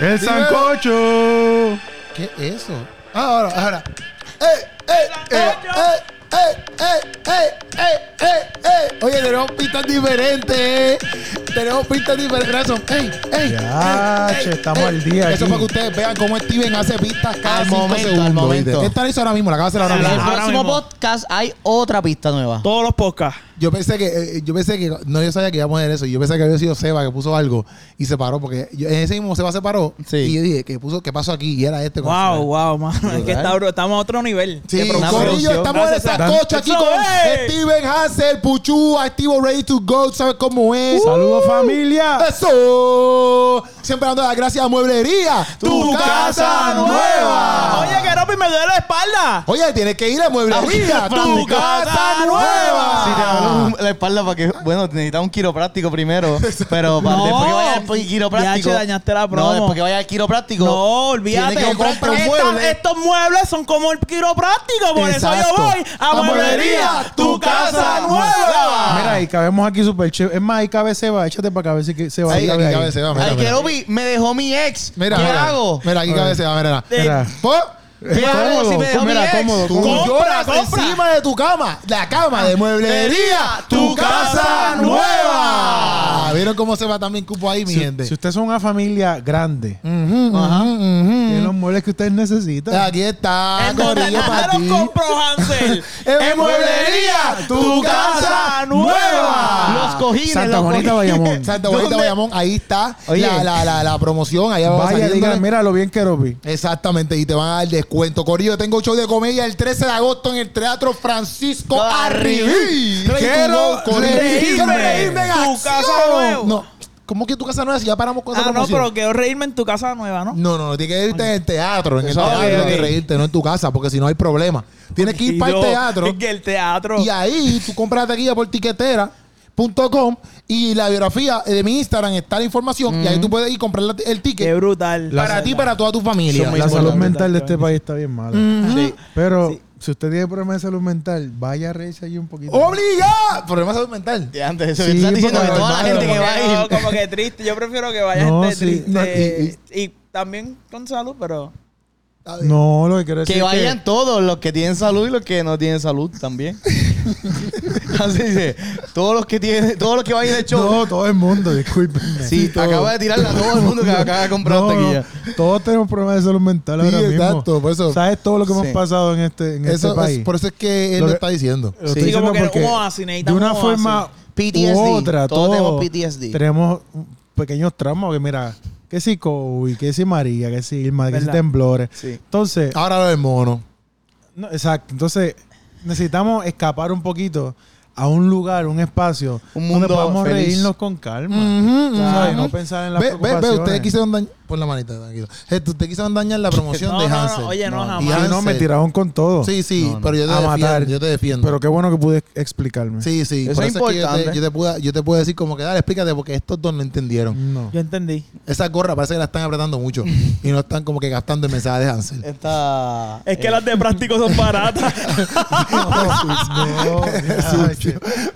¡El sancocho! ¿Qué es eso? Ahora, ahora. ¡Eh, eh, eh, eh! ¡Eh, eh, eh, eh, eh, eh! Oye, tenemos pistas diferentes. Tenemos pistas diferentes. ¡Ey, ey! Ya, ey, estamos ey. al día Eso aquí. para que ustedes vean cómo Steven hace pistas cada Al cinco momento, al segundos. momento. Esta la hizo ahora mismo, la acaba de hacer ahora En Sí, el mismo. próximo mismo. podcast hay otra pista nueva. Todos los podcasts. Yo pensé que, eh, yo pensé que, no yo sabía que iba a poner eso. Yo pensé que había sido Seba que puso algo y se paró porque yo- en ese mismo Seba se paró Sí. y yo dije, ¿qué puso? ¿Qué pasó aquí? Y era este. Wow, wow, mano. Es que Brutal. está, bro, estamos a otro nivel. Sí, producción. estamos en Dan- cocha aquí con. Steven Hansel, Puchu, activo Ready to Go, ¿sabes cómo es? ¡Saludos, familia! ¡Eso! Siempre dando las gracias a Mueblería, tu, casa, nueva. Oye, que Ropi me duele la espalda. Oye, tienes que ir a Mueblería, tu casa nueva. Si te duele la espalda para que, bueno, necesitas un quiropráctico primero, pero para No. después que vaya al quiropráctico. Ya, dañaste la promo. No, después que vaya al quiropráctico. No, olvídate. Que comprar un mueble. estos muebles son como el quiropráctico. Por eso Exacto. yo voy a, A Mueblería, tu casa nueva. Mira, ahí cabemos aquí súper chévere. Es más, ahí cabe Seba. Échate para acá a ver si que Ahí, cabe aquí ahí. cabe Seba, mira, Ay, mira. Keropi, me dejó mi ex. Mira, ¿Qué mira. hago? Mira, aquí cabe Seba, mira. Mira. Po- ¿Qué hago si me dejó mi ex? cómodo, Tú lloras compra. encima de tu cama. La cama de mueblería. Tu casa nueva. ¿Vieron cómo se va también cupo ahí, mi Si, gente? si ustedes son una familia grande, Ujú, Ajá. ujú, ujú. tienen los muebles que ustedes necesitan. Aquí está, ¿En dónde Corillo, para los ti. compró Hansel? En Mueblería, tu casa nueva. Los cojines. Santa los Juanita, cojines. Bayamón. Santa Bonita ¿Dónde? Bayamón, ahí está Oye. la, la, la, la promoción. Allá va Vaya, saliéndole. digan, mira lo bien que Ropi. Exactamente, y te van a dar descuento. Corillo, tengo show de comedia el 13 de agosto en el Teatro Francisco Arribí. Quiero reírme. En Tu casa nueva. No, ¿cómo que tu casa nueva si ya paramos con esa Ah, no, pero quiero reírme en tu casa nueva, ¿no? No, no, no, tienes que irte en el teatro, en el Eso, teatro, ok, tienes que ok. reírte, no en tu casa, porque si no hay problema. Tienes que ir para el yo, teatro Es que el teatro. y ahí tú compras la taquilla por tiquetera.com y la biografía de mi Instagram está la información y ahí tú puedes ir a comprar la- el Qué ticket brutal. para ti y para toda tu familia. La salud mental de este país está bien mala. Sí. Pero si usted tiene problemas de salud mental, vaya a reírse allí un poquito. ¡Obliga! Problema de salud mental. Ya, antes eso Sí, que estás diciendo que toda la gente que va a ir. como que triste. Yo prefiero que vaya No, gente sí, triste. no, y, y- también con salud, pero. No, lo que quiero decir Que es vayan todos, los que tienen salud y los que no tienen salud también. Así dice, todos los que tienen, todos los que vayan de show. No, todo el mundo, discúlpenme. sí, todo. acaba de tirarle a todo el mundo que acaba de comprar No, taquilla. no, todos tenemos problemas de salud mental Sí, ahora mismo. exacto, por eso- ¿Sabes todo lo que hemos Sí. pasado en este, en Eso este país? es, por eso es que él Lo está diciendo. Lo Sí, como que oasis, de una un forma. PTSD, u otra, todos todos tenemos PTSD. tenemos pequeños traumas. Que mira, que si COVID, que si María, que si Irma, que si ¿Verdad? temblores. Sí. Entonces, Ahora lo del mono. no, exacto. Entonces, necesitamos escapar un poquito a un lugar, un espacio, Un donde mundo podamos feliz. reírnos con calma. Ujú, ¿sabes? ujú. No pensar en las Ve, ve, ve, ustedes quisieron dañar. Por la manita, tranquilo. Eh, Ustedes quisieron dañar la promoción No, de no, no, Hansel. oye, no, Y jamás. Sí, no, me tiraron con todo. Sí, sí, No, no. pero yo te A defiendo. matar. Yo te defiendo. Pero qué bueno que pude explicarme. sí, sí. Eso por es eso es que yo te, importante. yo, te puedo, yo te puedo decir como que dale, explícate porque estos dos no entendieron. No. Yo entendí. Esa gorra parece que la están apretando mucho y no están como que gastando el mensaje de Hansel. Esta. Es que las de práctico son baratas. No,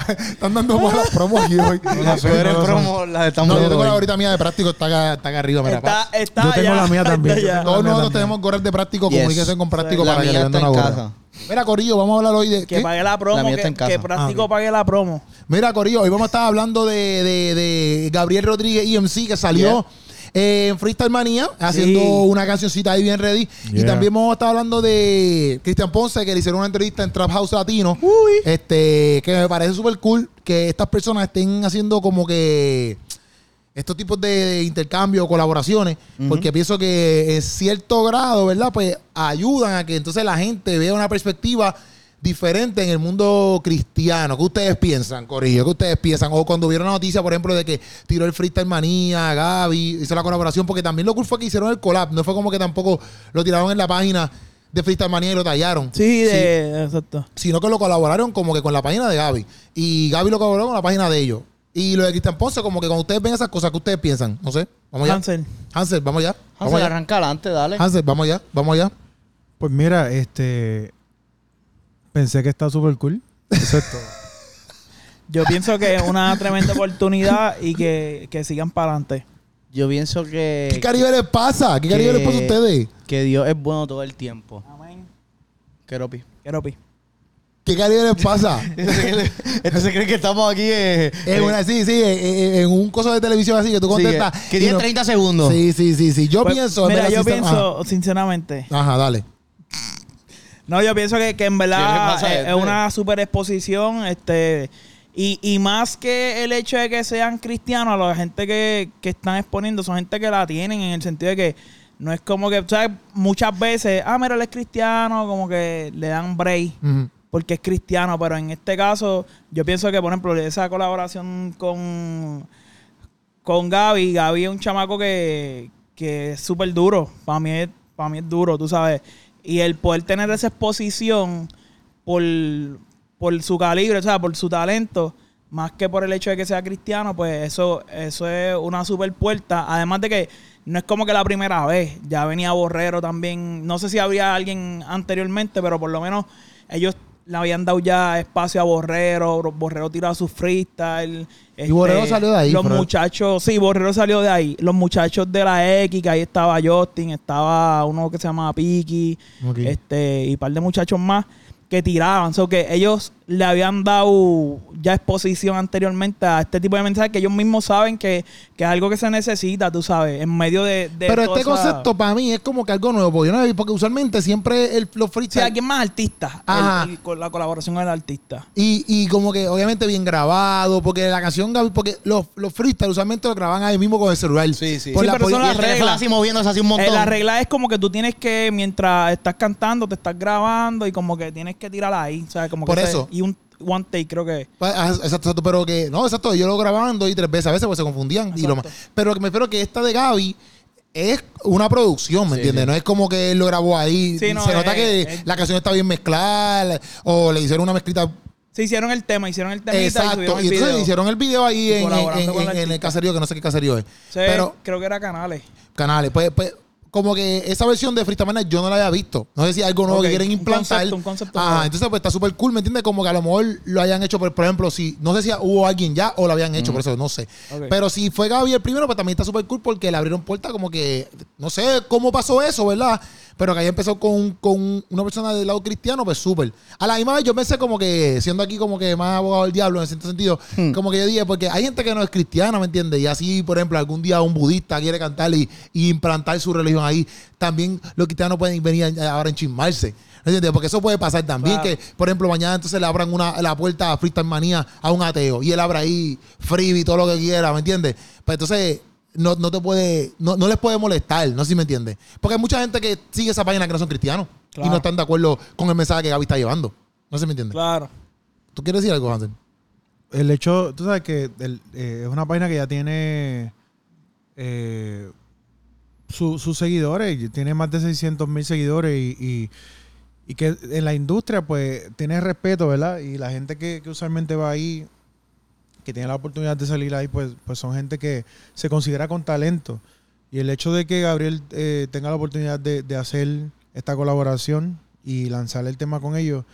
están dando malas promos aquí hoy. Las peores promos las estamos No, yo tengo la hoy. gorrita mía de práctico, está acá, está acá arriba, mira. está, está Yo tengo allá, la mía también, yo Todos nosotros tenemos gorras de práctico, Yes. comuníquense con práctico La para que le mía vendan está una en gorra. casa. Mira, Corillo, vamos a hablar hoy de. Que ¿qué? pague la promo. La mía que, está en casa. que práctico Ah, pague la promo. Mira, Corillo, hoy vamos a estar hablando de, de- de Gabriel Rodríguez EMC, que salió eh, en Freestyle Manía, haciendo una cancioncita ahí bien ready. Y Yeah. también vamos a estar hablando de Cristian Ponce, que le hicieron una entrevista en Trap House Latino. Este, que me parece súper cool que estas personas estén haciendo como que estos tipos de, de intercambio o colaboraciones, porque pienso que en cierto grado, ¿verdad? Pues ayudan a que entonces la gente vea una perspectiva diferente en el mundo cristiano. ¿Qué ustedes piensan, Corillo? ¿Qué ustedes piensan? O cuando vieron la noticia, por ejemplo, de que tiró el Freestyle Manía, Gaby, hizo la colaboración, porque también lo cool fue que hicieron el collab. No fue como que tampoco lo tiraron en la página de Freestyle Manía y lo tallaron. Sí, de, exacto. Sino que lo colaboraron como que con la página de Gaby. Y Gaby lo colaboró con la página de ellos. Y lo de Cristian Ponce, como que cuando ustedes ven esas cosas, ¿qué ustedes piensan? No sé. Vamos allá. Hansel. Hansel, vamos allá. Vamos Hansel, allá. arranca adelante, dale. Hansel, vamos allá. Vamos allá. Pues mira, este. Pensé que está súper cool. Eso es todo. Yo pienso que es una tremenda oportunidad y que, que sigan para adelante. Yo pienso que, ¿Qué Caribe les pasa? ¿Qué Caribe que- les pasa a ustedes? que Dios es bueno todo el tiempo. Amén. Keropi. Keropi. ¿Qué Caribe les pasa? Entonces creen que estamos aquí eh, En una, sí, sí, eh, eh, en un coso de televisión así que tú sí, contestas. que, que tiene no- 30 segundos. Sí, sí, sí, sí. Yo Pues, pienso. en Mira, yo sí, pienso, sinceramente. Ajá. Ajá, dale. No, yo pienso que, que en ¿Qué le verdad es, este? es una super exposición. Este, y, y más que el hecho de que sean cristianos, la gente que, que están exponiendo son gente que la tienen en el sentido de que no es como que, ¿sabes? Muchas veces, ah, mira, él es cristiano, como que le dan break Ujú. Porque es cristiano, pero en este caso, yo pienso que, por ejemplo, esa colaboración con, con Gaby, Gaby es un chamaco que, que es súper duro. Para mí, es- mí es duro, tú sabes. Y el poder tener esa exposición por, por su calibre, o sea, por su talento, más que por el hecho de que sea cristiano, pues eso, eso es una super puerta. Además de que no es como que la primera vez, ya venía Borrero también. No sé si había alguien anteriormente, pero por lo menos ellos le habían dado ya espacio a Borrero. Borrero tiraba su freestyle. este, Y Borrero salió de ahí, Los muchachos, sí, Borrero salió de ahí. Los muchachos de la X, que ahí estaba Justin, estaba uno que se llamaba Piki, este, y un par de muchachos más que tiraban. O que ellos le habían dado ya exposición anteriormente a este tipo de mensajes que ellos mismos saben que, que es algo que se necesita, tú sabes, en medio de. de Pero este esa- concepto para mí es como que algo nuevo. Porque, yo no porque usualmente siempre el, los Sí, freestyle. alguien más artista. Ajá. el- y con la colaboración con el artista. Y, y como que obviamente bien grabado, porque la canción, porque los, los freestyle usualmente lo graban ahí mismo con el celular. Sí, sí. Por Sí, la- pero son las el reglas. así moviéndose así un montón. Eh, la regla es como que tú tienes que, mientras estás cantando, te estás grabando y como que tienes que tirar ahí. O sea, como que Por ese- eso. Y un one take, creo que. Pues, ah, Exacto, exacto, pero que, no, exacto, yo lo grababan dos y tres veces a veces porque se confundían y lo más. Exacto. Pero que me refiero que esta de Gaby es una producción, ¿me Sí, entiendes? sí. No es como que él lo grabó ahí. Sí, no, se es- nota que es- la canción está bien mezclada o le hicieron una mezclita. Se hicieron el tema, hicieron el temita y Exacto. Y el entonces video. hicieron el video ahí Y en, en- el en el artista. caserío, que no sé qué caserío es. Sí, Pero creo que era canales. canales. Pues, pues, como que esa versión de Freestyle Mania yo no la había visto. No sé si hay algo nuevo que quieren un implantar. concepto, un concepto Ajá, nuevo. entonces pues está súper cool, ¿me entiendes? Como que a lo mejor lo hayan hecho, por, por ejemplo, si, no sé si hubo alguien ya o lo habían hecho, por eso no sé. Pero si fue Gaby el primero, pues también está súper cool porque le abrieron puerta como que, no sé cómo pasó eso, ¿verdad? Pero que ahí empezó con, con una persona del lado cristiano, pues súper. A la misma vez yo pensé como que, siendo aquí como que más abogado del diablo en cierto sentido, Hmm. como que yo dije, porque hay gente que no es cristiana, ¿me entiendes? Y así, por ejemplo, algún día un budista quiere cantar y, y implantar su religión ahí, también los cristianos pueden venir ahora a enchismarse. ¿Me entiendes? Porque eso puede pasar también, Claro. que, por ejemplo, mañana entonces le abran una, la puerta a Freestyle Manía a un ateo y él abra ahí freebie y todo lo que quiera, ¿me entiendes? Pues entonces no, no te puede, no, no les puede molestar, no sé si me entiendes. Porque hay mucha gente que sigue esa página que no son cristianos y no están de acuerdo con el mensaje que Gaby está llevando. No sé si me entiendes. Claro. ¿Tú quieres decir algo, Hansel? El hecho, tú sabes que el- eh, es una página que ya tiene eh, su- sus seguidores, tiene más de 600 mil seguidores y, y- y que en la industria pues tiene respeto, ¿verdad? Y la gente que, que usualmente va ahí, que tiene la oportunidad de salir ahí, pues, pues son gente que se considera con talento. Y el hecho de que Gabriel eh, tenga la oportunidad de, de hacer esta colaboración y lanzar el tema con ellos,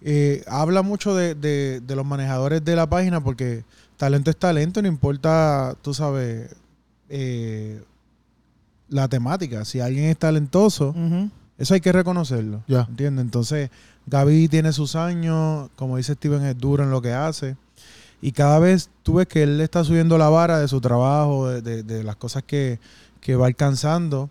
eh, habla mucho de, de- de los manejadores de la página porque talento es talento, no importa, tú sabes, eh, la temática. Si alguien es talentoso, eso hay que reconocerlo. Ya. ¿Entiendes? Entonces, Gaby tiene sus años, como dice Steven, es duro en lo que hace. Y cada vez tú ves que él está subiendo la vara de su trabajo, de, de- de las cosas que, que va alcanzando.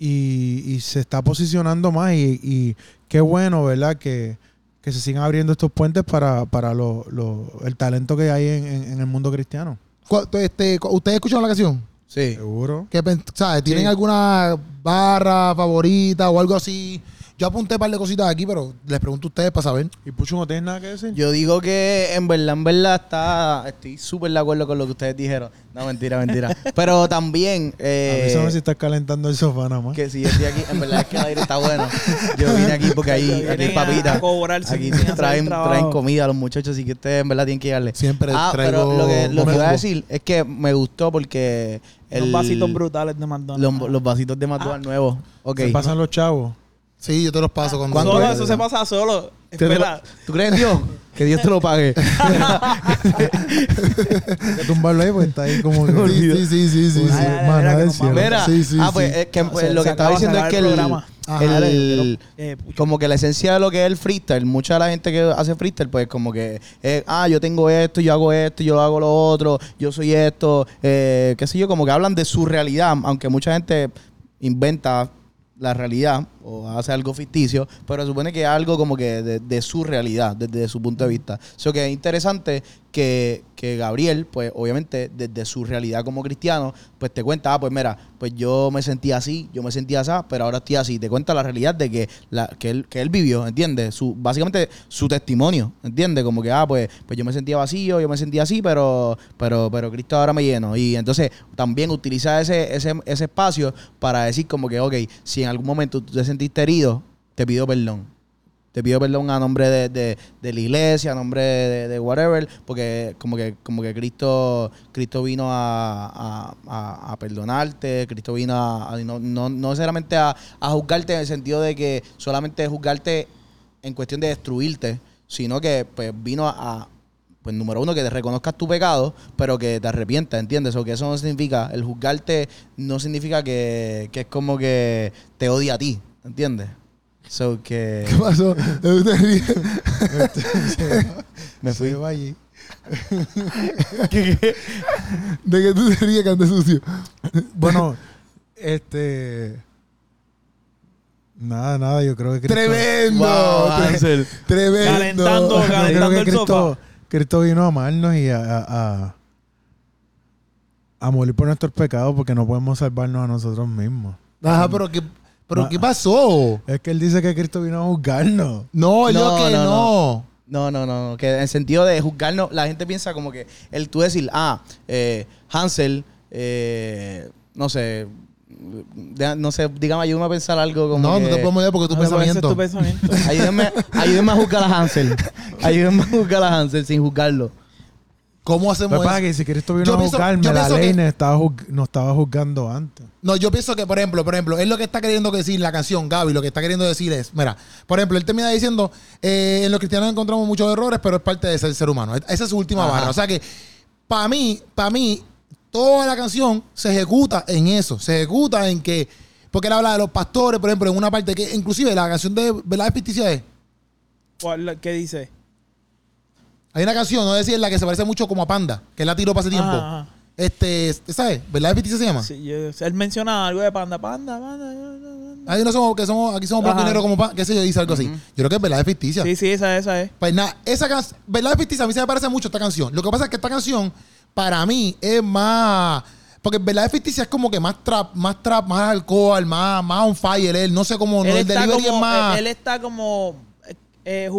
Y, y se está posicionando más. Y, y qué bueno, ¿verdad? Que, que se sigan abriendo estos puentes para, para lo- lo- el talento que hay en, en- en el mundo cristiano. ¿Cu- Este, ¿Ustedes escucharon la canción? Sí. Seguro. ¿Qué. ¿Tienen Sí. alguna barra favorita o algo así? Yo apunté un par de cositas aquí, pero les pregunto a ustedes para saber. ¿Y Pucho no tienes nada que decir? Yo digo que en verdad, en verdad está, estoy súper de acuerdo con lo que ustedes dijeron. No, mentira, mentira. Pero también, eh, Avísame si estás calentando el sofá nada más. que si yo estoy aquí, en verdad es que el aire está bueno. Yo vine aquí porque ahí, aquí hay a- papita. a cobrar sin- Aquí traen, traen comida a los muchachos, así que ustedes en verdad tienen que darle. Siempre Ah, traigo pero lo que, lo que iba a decir es que me gustó porque Los vasitos brutales de McDonald's. los, los vasitos de McDonald's nuevos. Ok. Se pasan los chavos. Sí, yo te los paso cuando... Solo eso se pasa solo. ¿Te- Espera. ¿Tú crees en Dios? Que Dios te lo pague. Hay que tumbarlo ahí porque está ahí como que... Sí, sí, sí, sí, sí. Sí. mira Sí, sí, ah, pues es que pues, Se- lo que estaba diciendo es que el el, programa. Ajá, el- dale, Eh, como que la esencia de lo que es el freestyle, mucha de la gente que hace freestyle, pues como que, eh, ah, yo tengo esto, yo hago esto, yo hago lo otro, yo soy esto, eh, qué sé yo, como que hablan de su realidad, aunque mucha gente inventa la realidad o hace algo ficticio, pero supone que es algo como que de, su realidad, desde su punto de vista. Eso que es interesante que, que Gabriel, pues obviamente desde su realidad como cristiano, pues te cuenta, ah, pues mira, pues yo me sentía así, yo me sentía así, pero ahora estoy así. Te cuenta la realidad de que, la, que, él, que él vivió, ¿entiendes? Su, básicamente su testimonio, ¿entiendes? Como que, ah, pues, pues yo me sentía vacío, yo me sentía así, pero, pero, pero Cristo ahora me lleno. Y entonces también utiliza ese, ese, ese espacio para decir como que, ok, si en algún momento tú te sentiste herido, te pido perdón. Te pido perdón a nombre de, de- la iglesia, a nombre de, whatever, porque como que, como que Cristo, Cristo vino a, a- perdonarte, Cristo vino a, no, no, no necesariamente a, a juzgarte en el sentido de que solamente juzgarte en cuestión de destruirte, sino que pues vino a, a, pues número uno, que te reconozcas tu pecado, pero que te arrepientas, ¿entiendes? O que eso no significa, el juzgarte no significa que, que es como que te odia a ti, ¿entiendes? So que ¿Qué pasó? ¿Te ríes? me Se fui. allí. De que tú te ríes que andes sucio. Bueno, este... Nada, nada, yo creo que Cristo... Tremendo. Wow, tre- Hansel. Tremendo. Calentando, Yo creo calentando que el Cristo, sofá. Cristo vino a amarnos y a, a, a- a morir por nuestros pecados porque no podemos salvarnos a nosotros mismos. Ajá, pero ¿qué, pero. ¿qué pasó? Es que él dice que Cristo vino a juzgarnos. No, él dijo No, que no, no. No, no, no, no, que en el sentido de juzgarnos, la gente piensa como que el tú decir, ah, eh, Hansel, eh, no sé, de- no sé, dígame, ayúdame a pensar algo como No, no te podemos leer porque tu No, pensamiento. tu pensamiento. Ayúdenme, ayúdenme a juzgar a Hansel. Ayúdenme a juzgar a Hansel sin juzgarlo. ¿Cómo hacemos para eso? que si Cristo vino Yo a pienso- juzgarme, yo la ley que- nos estaba, nos estaba juzgando antes. No, yo pienso que, por ejemplo, por ejemplo, es lo que está queriendo decir la canción, Gaby, lo que está queriendo decir es, mira, por ejemplo, él termina diciendo, eh, en los cristianos encontramos muchos errores, pero es parte de ser ser humano. Esa es su última Ajá. barra. O sea que, para mí, para mí, toda la canción se ejecuta en eso, se ejecuta en que, porque él habla de los pastores, por ejemplo, en una parte que, inclusive, la canción de ¿Verdad es? ¿Cuál- ¿Qué dice? Hay una canción, no decir la que se parece mucho como a Panda, que él la tiró para ese tiempo. Ajá, ajá. Este, ¿sabes? ¿Verdad es se llama? Sí, yo- él menciona algo de panda, panda, panda. panda. Ahí no somos, que somos, aquí somos blanco y negro como pa, qué sé yo, dice algo así. Yo creo que es verdad es ficticia. Sí, sí, esa, esa es. Pues nada, esa canción, verdad es ficticia, a mí se me parece mucho esta canción. Lo que pasa es que esta canción, para mí, es más. Porque verdad es ficticia es como que más trap, más trap, más alcohol, más, más on fire. Él, no sé cómo, no, el delivery como, es más. él, él está como, eh, eh,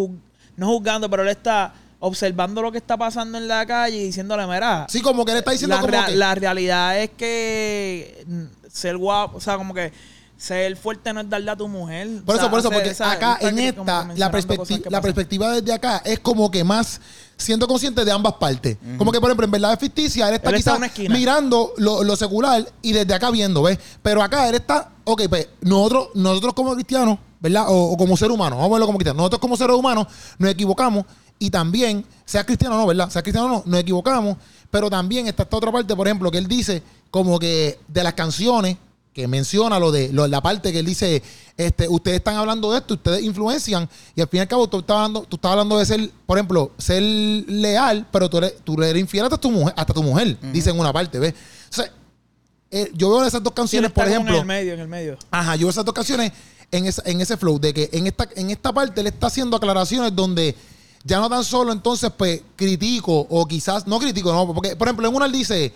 no juzgando, pero él está observando lo que está pasando en la calle y diciéndole, mira, sí, como que él está diciendo la, como rea- que. la realidad es que ser guapo, o sea, como que ser fuerte no es darle a tu mujer. Por O eso, sea, por eso, porque esa- acá en esta, la, mencionando perspecti- cosas que la perspectiva desde acá es como que más siendo consciente de ambas partes. Como que, por ejemplo, en verdad es ficticia, él está Él está quizás mirando lo, lo secular y desde acá viendo, ¿ves? Pero acá él está, ok, pues nosotros, nosotros como cristianos, ¿verdad? O, o como ser humano, vamos a verlo como cristianos. Nosotros como seres humanos nos equivocamos y también, sea cristiano o no, ¿verdad? Sea cristiano o no, nos equivocamos. Pero también está esta otra parte, por ejemplo, que él dice como que de las canciones, que menciona lo de lo- la parte que él dice, este, ustedes están hablando de esto, ustedes influencian, y al fin y al cabo tú estás hablando, tú estás hablando de ser, por ejemplo, ser leal, pero tú eres, tú eres infiel hasta tu mujer, hasta tu mujer, dice en una parte, ¿ves? Eh, yo veo esas dos canciones, por ejemplo. En el medio, en el medio. Ajá, yo veo esas dos canciones en, esa- en ese flow, de que en esta, en esta parte él está haciendo aclaraciones donde ya no tan solo entonces pues critico o quizás no critico, no, porque por ejemplo en una él dice,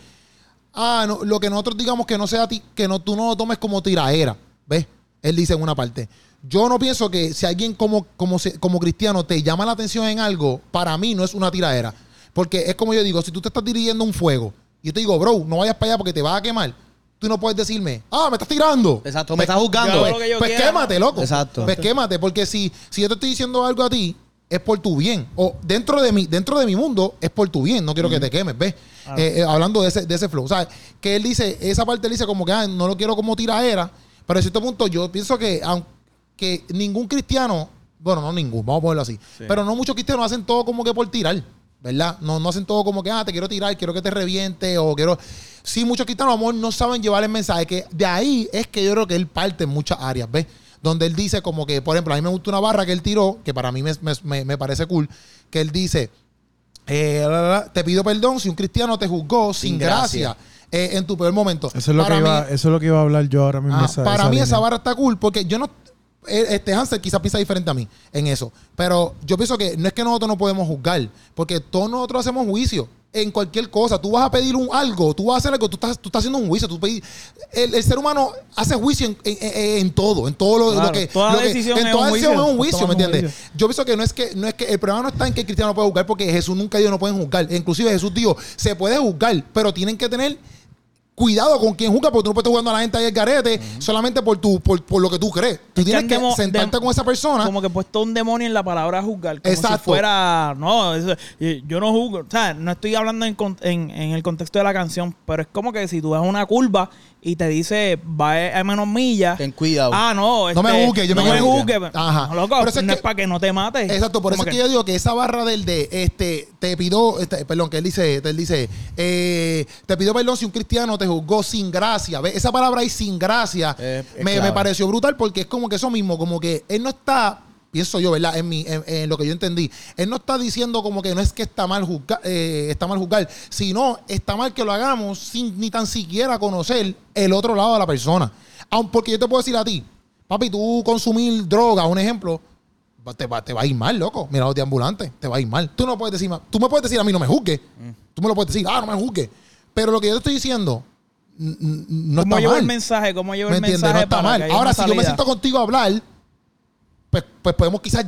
ah, no, lo que nosotros digamos que no sea ti, que no, tú no lo tomes como tiraera, ¿ves? Él dice en una parte. Yo no pienso que si alguien como, como, como cristiano te llama la atención en algo, para mí no es una tiraera. Porque es como yo digo, si tú te estás dirigiendo un fuego y yo te digo, bro, no vayas para allá porque te vas a quemar, tú no puedes decirme, ah, me estás tirando. Exacto, me estás juzgando. Pues, pues quémate, loco. Exacto. Pues quémate, porque si, si yo te estoy diciendo algo a ti, es por tu bien. O dentro de mi, dentro de mi mundo, es por tu bien. No quiero que te quemes, ¿ves? Eh, eh, hablando de ese, de ese flow. O sea, que él dice, esa parte él dice como que ah, no lo quiero como tiraera. Pero a cierto punto, yo pienso que aunque ningún cristiano bueno, no ningún, vamos a ponerlo así. Sí. Pero no muchos cristianos hacen todo como que por tirar, ¿verdad? No, no hacen todo como que, ah, te quiero tirar, quiero que te reviente o quiero... Sí, muchos cristianos, amor, no saben llevar el mensaje, que de ahí es que yo creo que él parte en muchas áreas, ¿ves? Donde él dice como que, por ejemplo, a mí me gusta una barra que él tiró, que para mí me, me- me- parece cool, que él dice, eh, la, la, la, te pido perdón si un cristiano te juzgó sin, Sin gracia, gracia. eh, en tu peor momento. Eso es lo, Para que mí- iba, eso es lo que iba a hablar yo ahora mismo. Ah, esa- para esa mí línea. esa barra está cool porque yo no. eh, Este Hansel quizás piensa diferente a mí en eso. Pero yo pienso que no es que nosotros no podemos juzgar, porque todos nosotros hacemos juicio en cualquier cosa. Tú vas a pedir un algo, tú vas a hacer algo, tú estás, tú estás haciendo un juicio. Tú pedí- el, el ser humano hace juicio en, en- en- en todo, en todo lo, Claro, lo que. toda lo que- decisión en toda decisión es un juicio, ¿me entiendes? Yo pienso que no es que, no es que el problema no está en que el cristiano no puede juzgar, porque Jesús nunca dijo no pueden juzgar. Inclusive Jesús dijo, se puede juzgar, pero tienen que tener cuidado con quien juzga, porque tú no puedes estar jugando a la gente ahí el garete solamente por tu, por, por lo que tú crees. Tú Es tienes que sentarte con esa persona. Como que puesto un demonio en la palabra juzgar. Como Exacto. si fuera. No, yo no juzgo. O sea, no estoy hablando en, en- en el contexto de la canción, pero es como que si tú ves una curva y te dice va a menos millas. Ten cuidado. Ah, no. No me este, juzgue, yo me no me quiero juzgue. juzgar. Ajá. No, loco, Por eso es no que- es para que no te mates. Exacto, por eso es que yo digo que esa barra del de este te pido, este, perdón, que él dice, él dice, eh, te pido perdón si un cristiano te juzgó sin gracia. ¿Ves? Esa palabra ahí sin gracia Es- es me, me pareció brutal porque es como que eso mismo, como que él no está, pienso yo, ¿verdad? En, mi, en, en lo que yo entendí, él no está diciendo como que no es que está mal juzgar, eh, está mal juzgar, sino está mal que lo hagamos sin ni tan siquiera conocer el otro lado de la persona. Aun porque yo te puedo decir a ti, papi, tú consumir droga, un ejemplo, te va, te va a ir mal, loco. Mira los de ambulantes, te va a ir mal. Tú no puedes decir, tú me puedes decir a mí no me juzgues. Tú me lo puedes decir, ah, no me juzgues. Pero lo que yo te estoy diciendo no ¿Cómo está llevo mal. el mensaje? ¿Cómo llevo ¿Me el mensaje? No está para mal. Ahora, si yo me siento contigo a hablar, pues, pues podemos quizás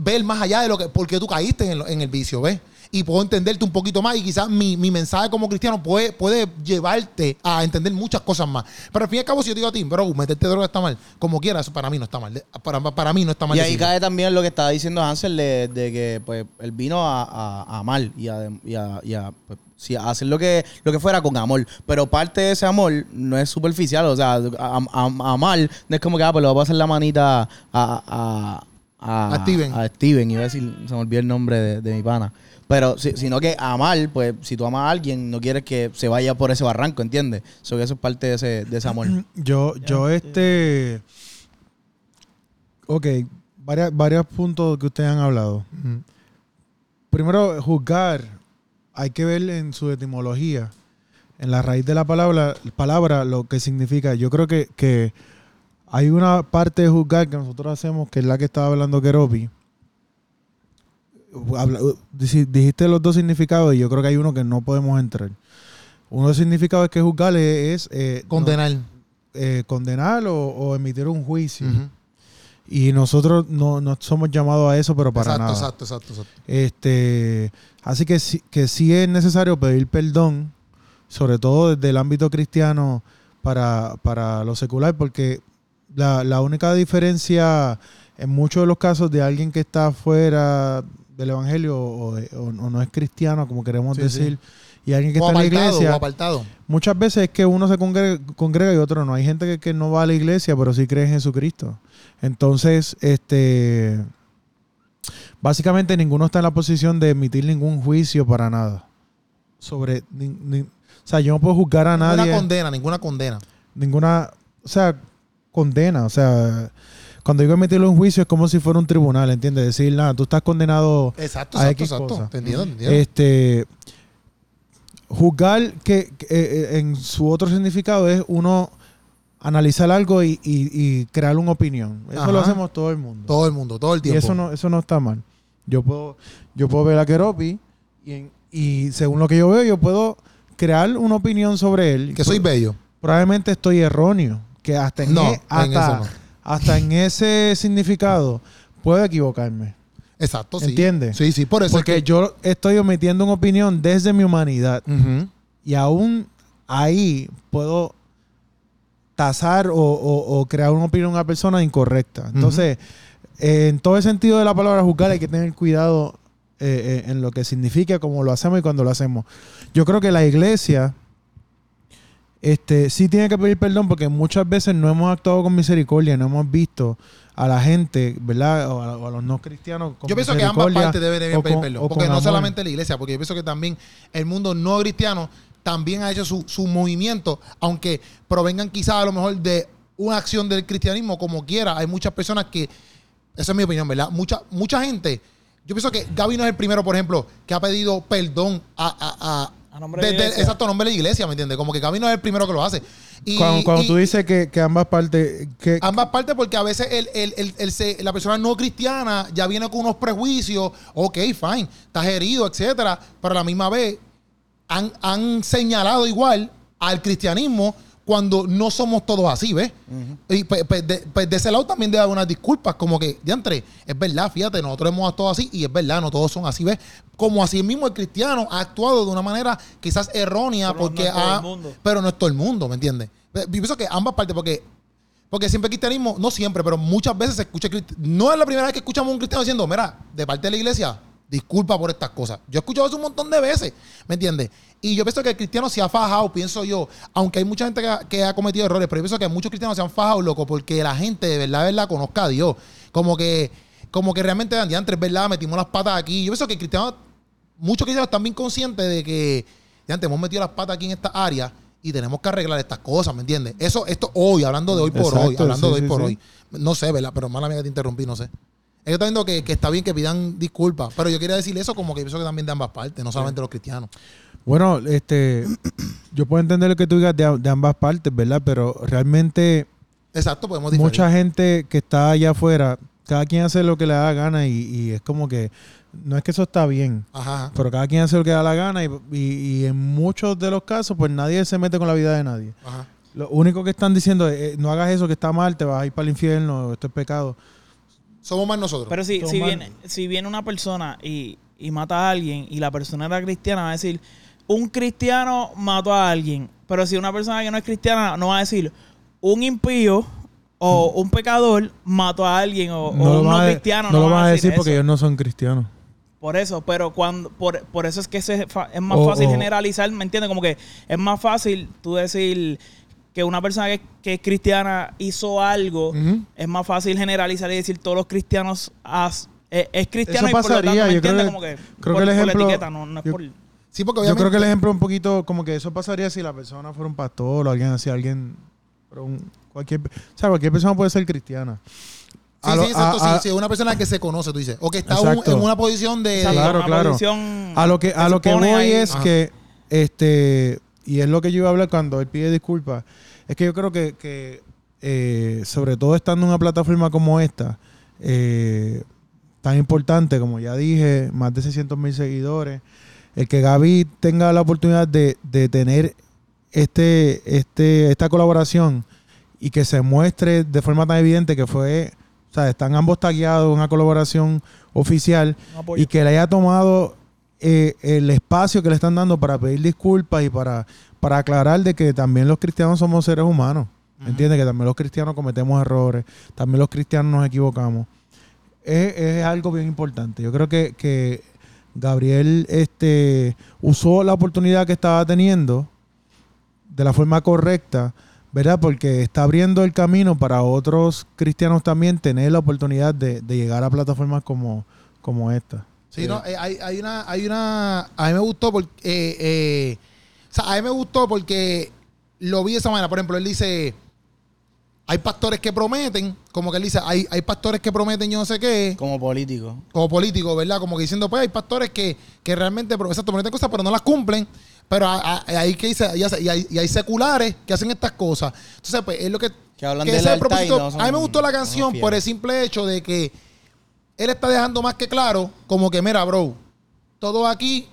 ver más allá de lo que, por qué tú caíste en, lo- en el vicio, ¿ves? Y puedo entenderte un poquito más y quizás mi, mi mensaje como cristiano puede, puede llevarte a entender muchas cosas más. Pero al fin y al cabo, si yo digo a ti, bro, meterte droga está mal, como quieras, eso para mí no está mal. Para, para mí no está mal. Y ahí decirlo. cae también lo que estaba diciendo Hansel de, de que pues él vino a, a- a amar y a, y a- y pues, sí, hacer lo que, lo que fuera con amor. Pero parte de ese amor no es superficial. O sea, a, a- amar no es como que ah, pues le voy a pasar la manita a, a, a, A Steven. A Steven. Iba a decir, se me olvidó el nombre de, de mi pana. Pero si- sino que amar, pues si tú amas a alguien, no quieres que se vaya por ese barranco, ¿entiendes? So que eso es parte de ese, de ese amor. Yo, yo este. Ok, varias, varios puntos que ustedes han hablado. Ujú. Primero, juzgar, hay que ver en su etimología, en la raíz de la palabra, palabra lo que significa. Yo creo que, que hay una parte de juzgar que nosotros hacemos, que es la que estaba hablando Keropi. Habla- dici- dijiste los dos significados y yo creo que hay uno que no podemos entrar. Uno de los significados es que juzgar es, es, eh, Condenar. no- eh, condenar o, o emitir un juicio. Y nosotros no, no somos llamados a eso, pero para exacto, nada. exacto, exacto, exacto. Este, así que sí, que sí es necesario pedir perdón, sobre todo desde el ámbito cristiano para, para lo secular, porque la, la única diferencia en muchos de los casos de alguien que está fuera del evangelio o, de- o- o no es cristiano, como queremos Sí, decir, y alguien que O está en la apartado, iglesia, o apartado. muchas veces es que uno se congrega, congrega y otro no. Hay gente que, que no va a la iglesia, pero sí cree en Jesucristo. Entonces, este básicamente ninguno está en la posición de emitir ningún juicio para nada. Sobre ni- ni- o sea, yo no puedo juzgar a Ninguna nadie, condena, ninguna condena. ninguna, o sea, condena, o sea, cuando digo emitirlo en juicio es como si fuera un tribunal, ¿entiendes? Decir, nada, tú estás condenado Exacto, a exacto, X exacto. cosa. Te entiendo, te entiendo. este juzgar que, que, eh, en su otro significado es uno analizar algo y, y- y crear una opinión. Eso Ajá. lo hacemos todo el mundo. todo el mundo, todo el y tiempo. eso no, eso no está mal. Yo puedo, yo puedo ver a Keropi y, en- y según lo que yo veo, yo puedo crear una opinión sobre él. que soy bello. Probablemente estoy erróneo. Que hasta en, No, e- en hasta, eso no. Hasta en ese significado puedo equivocarme. Exacto, sí. ¿Entiendes? Sí, sí, por eso. Porque es que- yo estoy omitiendo una opinión desde mi humanidad. Y aún ahí puedo tasar o, o- o crear una opinión a una persona incorrecta. Entonces, eh, en todo el sentido de la palabra juzgar hay que tener cuidado eh, eh, en lo que significa, cómo lo hacemos y cuando lo hacemos. Yo creo que la iglesia este, sí tiene que pedir perdón porque muchas veces no hemos actuado con misericordia, no hemos visto a la gente, ¿verdad? O a, o a los no cristianos. con Yo pienso que ambas partes deben, pedir con- perdón. Porque no amor. solamente la iglesia, porque yo pienso que también el mundo no cristiano también ha hecho su, su movimiento, aunque provengan quizás a lo mejor de una acción del cristianismo, como quiera. Hay muchas personas que, esa es mi opinión, ¿verdad? Mucha, mucha gente, yo pienso que Gaby no es el primero, por ejemplo, que ha pedido perdón a... a, a- A nombre de la desde- iglesia. exacto, nombre de la iglesia, ¿me entiendes? Como que Gaby no es el primero que lo hace. Y, Cuando, cuando y- tú dices que, que ambas partes. Que, Ambas partes, porque a veces el, el- el- el se- la persona no cristiana ya viene con unos prejuicios, ok, fine, estás herido, etcétera, pero a la misma vez han, han señalado igual al cristianismo cuando no somos todos así, ¿ves? Y pues, pues, de, pues de ese lado también debe haber unas disculpas, como que, diantre, es verdad, fíjate, nosotros hemos actuado así y es verdad, no todos son así, ¿ves? Como así mismo el cristiano ha actuado de una manera quizás errónea, Pero no porque es todo el ha- mundo. pero no es todo el mundo, ¿me entiendes? Yo pienso que ambas partes, porque porque siempre el cristianismo, no siempre, pero muchas veces se escucha, no es la primera vez que escuchamos a un cristiano diciendo, mira, de parte de la iglesia, disculpa por estas cosas. Yo he escuchado eso un montón de veces, ¿me entiendes? Y yo pienso que el cristiano se ha fajado, pienso yo, aunque hay mucha gente que ha, que ha cometido errores, pero yo pienso que muchos cristianos se han fajado, loco, porque la gente de verdad, de verdad, conozca a Dios. Como que, como que realmente dan diantres, es verdad, metimos las patas aquí. Yo pienso que el cristiano, muchos cristianos están bien conscientes de que, diantre, hemos metido las patas aquí en esta área y tenemos que arreglar estas cosas, ¿me entiendes? Eso, esto hoy, hablando de hoy por hoy, hablando sí, de hoy sí, por sí. hoy. No sé, ¿verdad? Pero mala mía que te interrumpí, no sé. Yo estoy viendo que, que está bien que pidan disculpas, pero yo quería decirle eso como que pienso que también de ambas partes, no solamente los cristianos. Bueno, este. Yo puedo entender lo que tú digas de, de ambas partes, ¿verdad? Pero realmente. Exacto, podemos diferir. mucha gente que está allá afuera, cada quien hace lo que le da la gana y, y es como que no es que eso está bien, Ajá, ajá. pero cada quien hace lo que da la gana y, y- y en muchos de los casos pues nadie se mete con la vida de nadie. ajá. Lo único que están diciendo es, eh, no hagas eso que está mal, te vas a ir para el infierno, esto es pecado. Somos más nosotros. Pero si, si, viene, si viene una persona y, y mata a alguien y la persona era cristiana, va a decir, un cristiano mató a alguien. Pero si una persona que no es cristiana, no va a decir, un impío o un pecador mató a alguien o, o un no a de- cristiano. no lo van a decir eso. porque ellos no son cristianos. Por eso, pero cuando por, por eso es que se fa- es más O- fácil o- generalizar, ¿me entiendes? Como que es más fácil tú decir que una persona que, que es cristiana hizo algo, Ujú. es más fácil generalizar y decir todos los cristianos has- eh, es cristiano Eso y por lo tanto, pasaría, ¿me yo creo entiendes? que- Como que creo por, que el por ejemplo- la etiqueta, no, no es yo- por... Sí, porque Yo creo que el ejemplo un poquito como que eso pasaría si la persona fuera un pastor o alguien así, alguien, pero un- cualquier, o sea, cualquier persona puede ser cristiana. Sí, A lo- sí, exacto. a- a- sí, sí, una persona que se conoce, tú dices. O que está un- en una posición de. Exacto, Claro, una claro. posición A lo que, a lo que voy ahí- es Ajá. que, este, y es lo que yo iba a hablar cuando él pide disculpas, es que yo creo que, que, eh, sobre todo estando en una plataforma como esta, eh, tan importante, como ya dije, más de 600 mil seguidores, el que Gaby tenga la oportunidad de, de tener este, este, esta colaboración y que se muestre de forma tan evidente que fue, o sea, están ambos tagueados, una colaboración oficial, un y que le haya tomado eh, el espacio que le están dando para pedir disculpas y para, para aclarar de que también los cristianos somos seres humanos. ¿Me entiendes? Que también los cristianos cometemos errores, también los cristianos nos equivocamos. Es, es algo bien importante. Yo creo que, que Gabriel este, usó la oportunidad que estaba teniendo de la forma correcta, ¿verdad? Porque está abriendo el camino para otros cristianos también tener la oportunidad de, de llegar a plataformas como, como esta. Sí, no, eh, hay, hay una, hay una, a mí me gustó porque, eh, eh, o sea, a mí me gustó porque lo vi de esa manera. Por ejemplo, él dice, hay pastores que prometen, como que él dice, hay, hay pastores que prometen yo no sé qué, Como político. como políticos, ¿verdad? Como que diciendo, pues hay pastores que, que realmente exacto, prometen cosas, pero no las cumplen. Pero ahí que dice, y, hay, y hay seculares que hacen estas cosas. Entonces, pues es lo que. Que hablan que de no son- a mí me gustó la canción por el simple hecho de que él está dejando más que claro, como que, mira, bro, todos aquí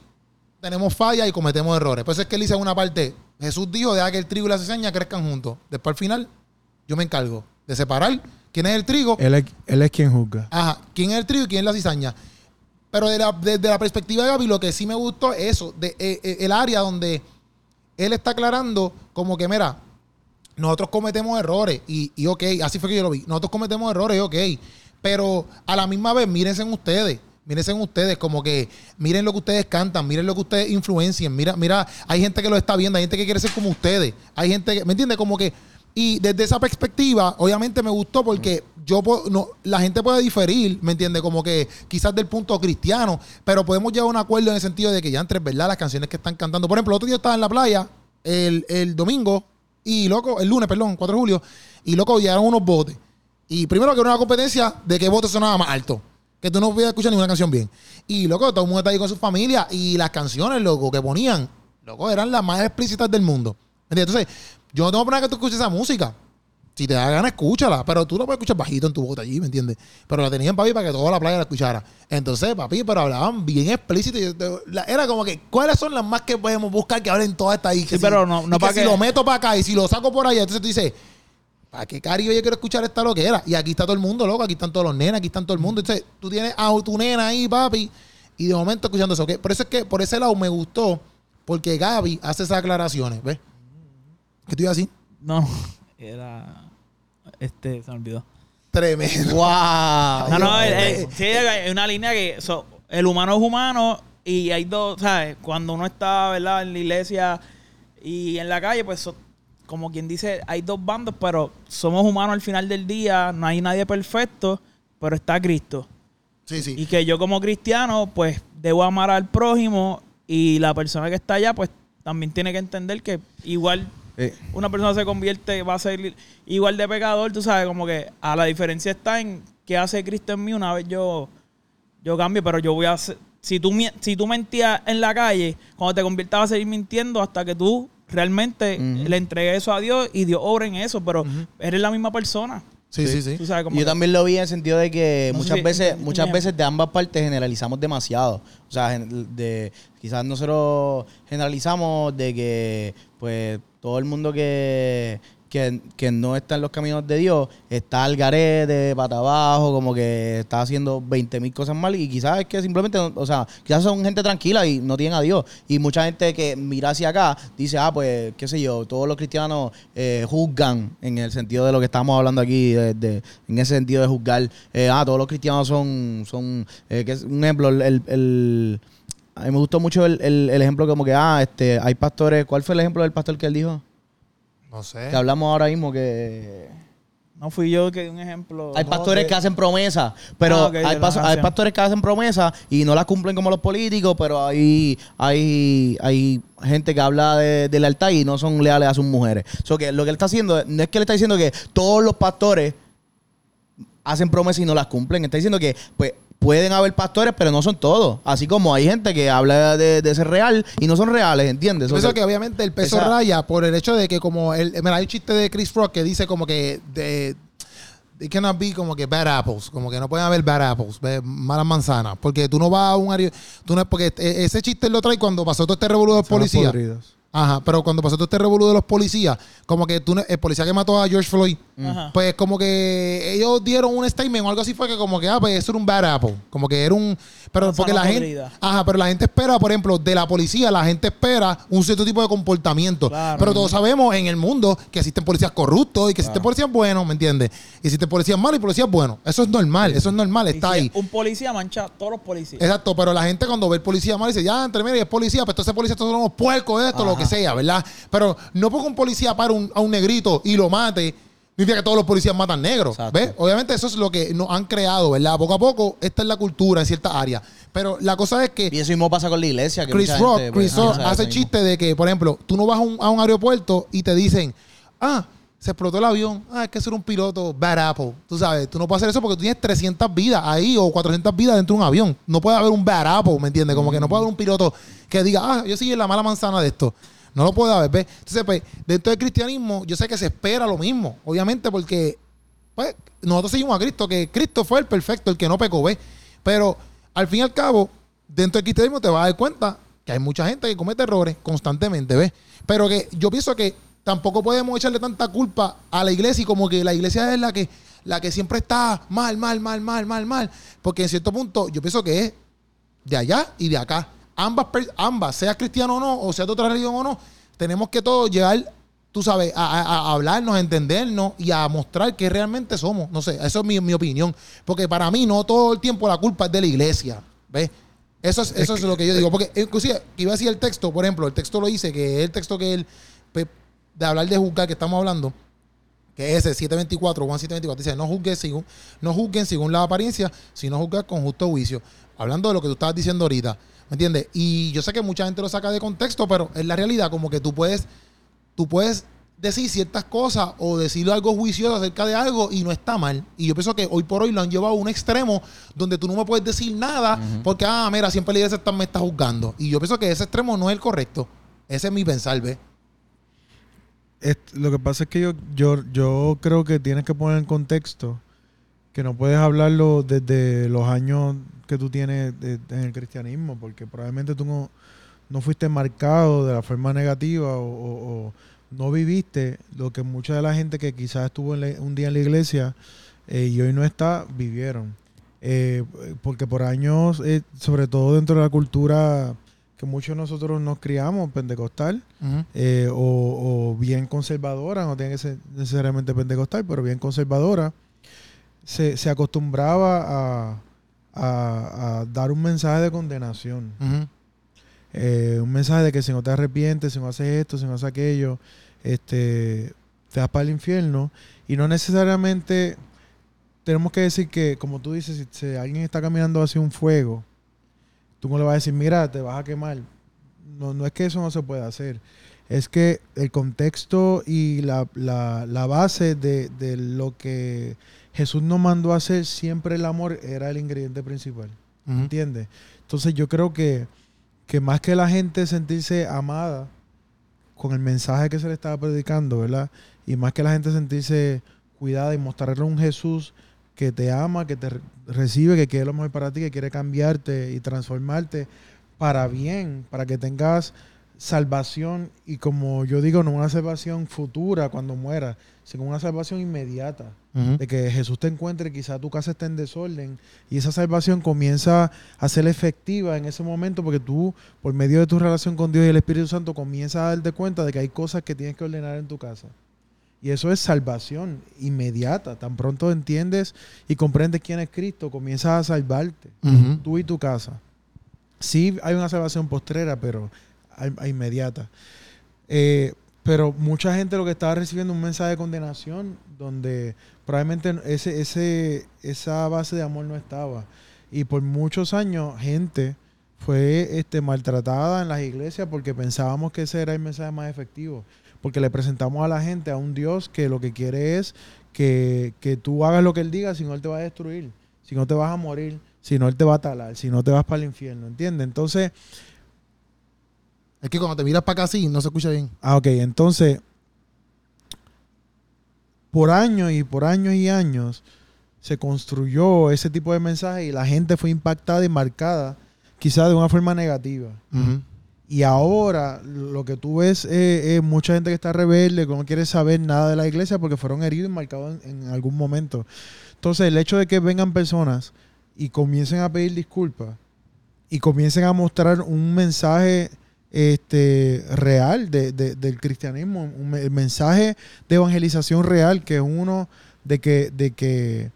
tenemos fallas y cometemos errores. Por eso es que él dice en una parte, Jesús dijo, deja que el trigo y la cizaña crezcan juntos. Después al final, yo me encargo de separar quién es el trigo Él es, él es quien juzga. Ajá, quién es el trigo y quién es la cizaña. Pero de la- desde la perspectiva de Gaby, lo que sí me gustó es eso, de, eh, eh, el área donde él está aclarando como que, mira, nosotros cometemos errores y, y ok, así fue que yo lo vi. Nosotros cometemos errores, ok. Pero a la misma vez, mírense en ustedes. Mírense en ustedes, como que miren lo que ustedes cantan, miren lo que ustedes influencien. Mira, mira, hay gente que lo está viendo, hay gente que quiere ser como ustedes. Hay gente que, ¿me entiendes? Como que, y desde esa perspectiva, obviamente me gustó porque yo no, la gente puede diferir, ¿me entiendes? Como que quizás del punto cristiano, pero podemos llegar a un acuerdo en el sentido de que ya entre, ¿verdad? Las canciones que están cantando. Por ejemplo, el otro día estaba en la playa, el, el domingo, y loco, el lunes, perdón, 4 de julio, y loco, llegaron unos botes. Y primero que era una competencia de qué bote sonaba más alto. Que tú no podías escuchar ninguna canción bien. Y loco, todo el mundo está ahí con su familia. Y las canciones, loco, que ponían, loco, eran las más explícitas del mundo. ¿Me entiendes? Entonces, yo no tengo problema que tú escuches esa música. Si te da gana, escúchala. Pero tú la puedes escuchar bajito en tu bote allí, ¿me entiendes? Pero la tenían, papi, para que toda la playa la escuchara. Entonces, papi, pero hablaban bien explícito. y yo te- la- Era como que, ¿cuáles son las más que podemos buscar que hablen todas estas ahí? Que Sí, pero no- no y que pa' si que- lo meto para acá y si lo saco por allá, entonces tú dices, ¿para qué cariño yo quiero escuchar esta loquera? Y aquí está todo el mundo, loco. Aquí están todos los nenas, aquí están todo el mundo. Entonces, tú tienes a tu nena ahí, papi, y de momento escuchando eso. Por eso es que, por ese lado me gustó, porque Gaby hace esas aclaraciones, ¿ves? ¿Qué estoy así? No. Era. Este, se me olvidó. Tremendo. ¡Wow! No, no, Ay, eh, eh, sí, hay una línea que so, el humano es humano y hay dos, ¿sabes? Cuando uno está, ¿verdad? En la iglesia y en la calle, pues so- como quien dice, hay dos bandos, pero somos humanos al final del día, no hay nadie perfecto, pero está Cristo. Sí, sí. Y que yo como cristiano, pues debo amar al prójimo y la persona que está allá, pues también tiene que entender que igual Eh, una persona se convierte, va a ser igual de pecador, tú sabes, como que a la diferencia está en qué hace Cristo en mí una vez yo, yo cambio, pero yo voy a hacer, si tú, si tú mentías en la calle, cuando te conviertas vas a seguir mintiendo hasta que tú realmente le entregues eso a Dios y Dios obra en eso, pero eres la misma persona. Sí, sí, sí. Tú sabes, Yo que- también lo vi en el sentido de que No muchas si- veces, muchas veces de ambas partes generalizamos demasiado. O sea, de, quizás nosotros generalizamos de que pues todo el mundo que, que, no está en los caminos de Dios está al garete, pata abajo, como que está haciendo 20 mil cosas mal y quizás es que simplemente, o sea, quizás son gente tranquila y no tienen a Dios. Y mucha gente que mira hacia acá dice, ah, pues, qué sé yo, todos los cristianos eh, juzgan en el sentido de lo que estamos hablando aquí, de, en ese sentido de juzgar, eh, ah, todos los cristianos son, son eh, que es un ejemplo, el, el- el- a mí me gustó mucho el, el- el ejemplo como que, ah, este, hay pastores, ¿cuál fue el ejemplo del pastor que él dijo? No sé. Que hablamos ahora mismo que... no fui yo que di un ejemplo. Hay No pastores que hacen promesas, pero Ah, hay, pas- pastores que hacen promesas y no las cumplen como los políticos, pero hay, hay, hay gente que habla de, de lealtad y no son leales a sus mujeres. So que lo que él está haciendo, no es que él está diciendo que todos los pastores hacen promesas y no las cumplen. Está diciendo que pues pueden haber pastores, pero no son todos. Así como hay gente que habla de, de ser real y no son reales, ¿entiendes? Yo So pienso que- obviamente el peso esa- raya por el hecho de que como el, mira, hay un chiste de Chris Rock que dice como que de they cannot be como que bad apples, como que no pueden haber bad apples, malas manzanas, porque tú no vas a un área, tú no porque e- ese chiste lo trae cuando pasó todo este revolú de los policías. Ajá, pero cuando pasó todo este revolú de los policías, como que tú, el policía que mató a George Floyd, Ajá. pues como que ellos dieron un statement o algo así fue que como que, ah, pues eso era un bad apple. Como que era un... Pero Manzana porque la gente... Ajá, pero la gente espera, por ejemplo, de la policía, la gente espera un cierto tipo de comportamiento. Claro. Pero todos sabemos en el mundo que existen policías corruptos y que existen policías buenos, ¿me entiendes? Y existen policías malos y policías buenos. Eso es normal, eso es normal, Y está si ahí. Un policía mancha a todos los policías. Exacto, pero la gente cuando ve el policía malo dice, ya, entre medio es policía, pues entonces policía todos somos puercos, esto, lo que sea, ¿verdad? Pero no porque un policía para un- a un negrito y lo mate, significa que todos los policías matan negros, Exacto. ¿ves? Obviamente eso es lo que nos han creado, ¿verdad? Poco a poco, esta es la cultura en ciertas áreas. Pero la cosa es que Y eso mismo pasa con la iglesia. Que Chris mucha Rock, gente, pues, Chris Rock hace chiste de que, por ejemplo, tú no vas a un, a un aeropuerto y te dicen, ah, se explotó el avión, ah, es que ser un piloto bad apple. Tú sabes, tú no puedes hacer eso porque tú tienes 300 vidas ahí o 400 vidas dentro de un avión. No puede haber un bad apple, ¿me entiendes? Como que no puede haber un piloto que diga, ah, yo soy la mala manzana de esto. No lo puede haber, ¿ves? Entonces, pues, dentro del cristianismo, yo sé que se espera lo mismo, obviamente, porque pues, nosotros seguimos a Cristo, que Cristo fue el perfecto, el que no pecó, ¿ves? Pero al fin y al cabo, dentro del cristianismo te vas a dar cuenta que hay mucha gente que comete errores constantemente, ¿ves? Pero que yo pienso que tampoco podemos echarle tanta culpa a la iglesia y como que la iglesia es la que, la que siempre está mal, mal, mal, mal, mal, mal. Porque en cierto punto yo pienso que es de allá y de acá. Ambas, ambas, seas cristiano o no, o seas de otra religión o no, tenemos que todos llegar, tú sabes, a, a- a hablarnos, a entendernos y a mostrar que realmente somos. No sé, eso es mi, mi opinión. Porque para mí no todo el tiempo la culpa es de la iglesia. ¿Ves? Eso es, eso es lo que yo digo. Porque inclusive, iba a decir el texto, por ejemplo, el texto lo dice, que es el texto que él, pues, de hablar de juzgar que estamos hablando. que es ese 724, Juan 724, dice, no juzguen según, no juzguen según la apariencia, sino juzguen con justo juicio. Hablando de lo que tú estabas diciendo ahorita, ¿me entiendes? Y yo sé que mucha gente lo saca de contexto, pero es la realidad, como que tú puedes, tú puedes decir ciertas cosas o decir algo juicioso acerca de algo y no está mal. Y yo pienso que hoy por hoy lo han llevado a un extremo donde tú no me puedes decir nada porque, ah, mira, siempre la iglesia está- me está juzgando. Y yo pienso que ese extremo no es el correcto. Ese es mi pensar, ¿ves? Es- lo que pasa es que yo, yo, yo creo que tienes que poner en contexto que no puedes hablarlo desde los años que tú tienes de- en el cristianismo, porque probablemente tú no, no fuiste marcado de la forma negativa o, o- o no viviste lo que mucha de la gente que quizás estuvo la- un día en la iglesia eh, y hoy no está, vivieron. Eh, porque por años, eh, sobre todo dentro de la cultura que muchos de nosotros nos criamos, pentecostal, o, o bien conservadora, no tiene que ser necesariamente pentecostal, pero bien conservadora, se, se acostumbraba a, a- a dar un mensaje de condenación. Eh, un mensaje de que si no te arrepientes, si no haces esto, si no haces aquello, este, te vas para el infierno. Y no necesariamente tenemos que decir que, como tú dices, si, si alguien está caminando hacia un fuego, tú no le vas a decir, mira, te vas a quemar. No, no es que eso no se pueda hacer. Es que el contexto y la, la- la base de, de lo que Jesús nos mandó a hacer, siempre el amor era el ingrediente principal. Ujú. ¿Entiendes? Entonces yo creo que, que más que la gente sentirse amada con el mensaje que se le estaba predicando, ¿verdad? Y más que la gente sentirse cuidada y mostrarle un Jesús que te ama, que te re- recibe, que quiere lo mejor para ti, que quiere cambiarte y transformarte para bien, para que tengas salvación y como yo digo, no una salvación futura cuando mueras, sino una salvación inmediata De que Jesús te encuentre, quizá tu casa esté en desorden y esa salvación comienza a ser efectiva en ese momento porque tú, por medio de tu relación con Dios y el Espíritu Santo, comienzas a darte cuenta de que hay cosas que tienes que ordenar en tu casa. Y eso es salvación inmediata. Tan pronto entiendes y comprendes quién es Cristo, comienzas a salvarte, tú y tu casa. Sí hay una salvación postrera, pero a, a inmediata. Eh, pero mucha gente lo que estaba recibiendo un mensaje de condenación donde probablemente ese, ese, esa base de amor no estaba. Y por muchos años gente fue este, maltratada en las iglesias porque pensábamos que ese era el mensaje más efectivo. Porque le presentamos a la gente a un Dios que lo que quiere es que, que tú hagas lo que Él diga, si no Él te va a destruir, si no te vas a morir, si no Él te va a talar, si no te vas para el infierno, ¿entiendes? Entonces, Es que cuando te miras para acá así, no se escucha bien. Ah, ok. Entonces, por años y por años y años se construyó ese tipo de mensaje y la gente fue impactada y marcada quizás de una forma negativa. Y ahora lo que tú ves es, es mucha gente que está rebelde, que no quiere saber nada de la iglesia porque fueron heridos y marcados en, en algún momento. Entonces, el hecho de que vengan personas y comiencen a pedir disculpas y comiencen a mostrar un mensaje este, real de- de- del cristianismo, un el mensaje de evangelización real, que es uno de que, de que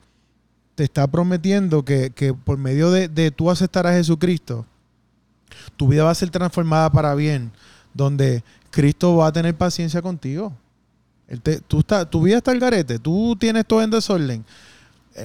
te está prometiendo que, que por medio de, de tú aceptar a Jesucristo, tu vida va a ser transformada para bien, donde Cristo va a tener paciencia contigo. Él te- tú está, tu vida está al garete, tú tienes todo en desorden.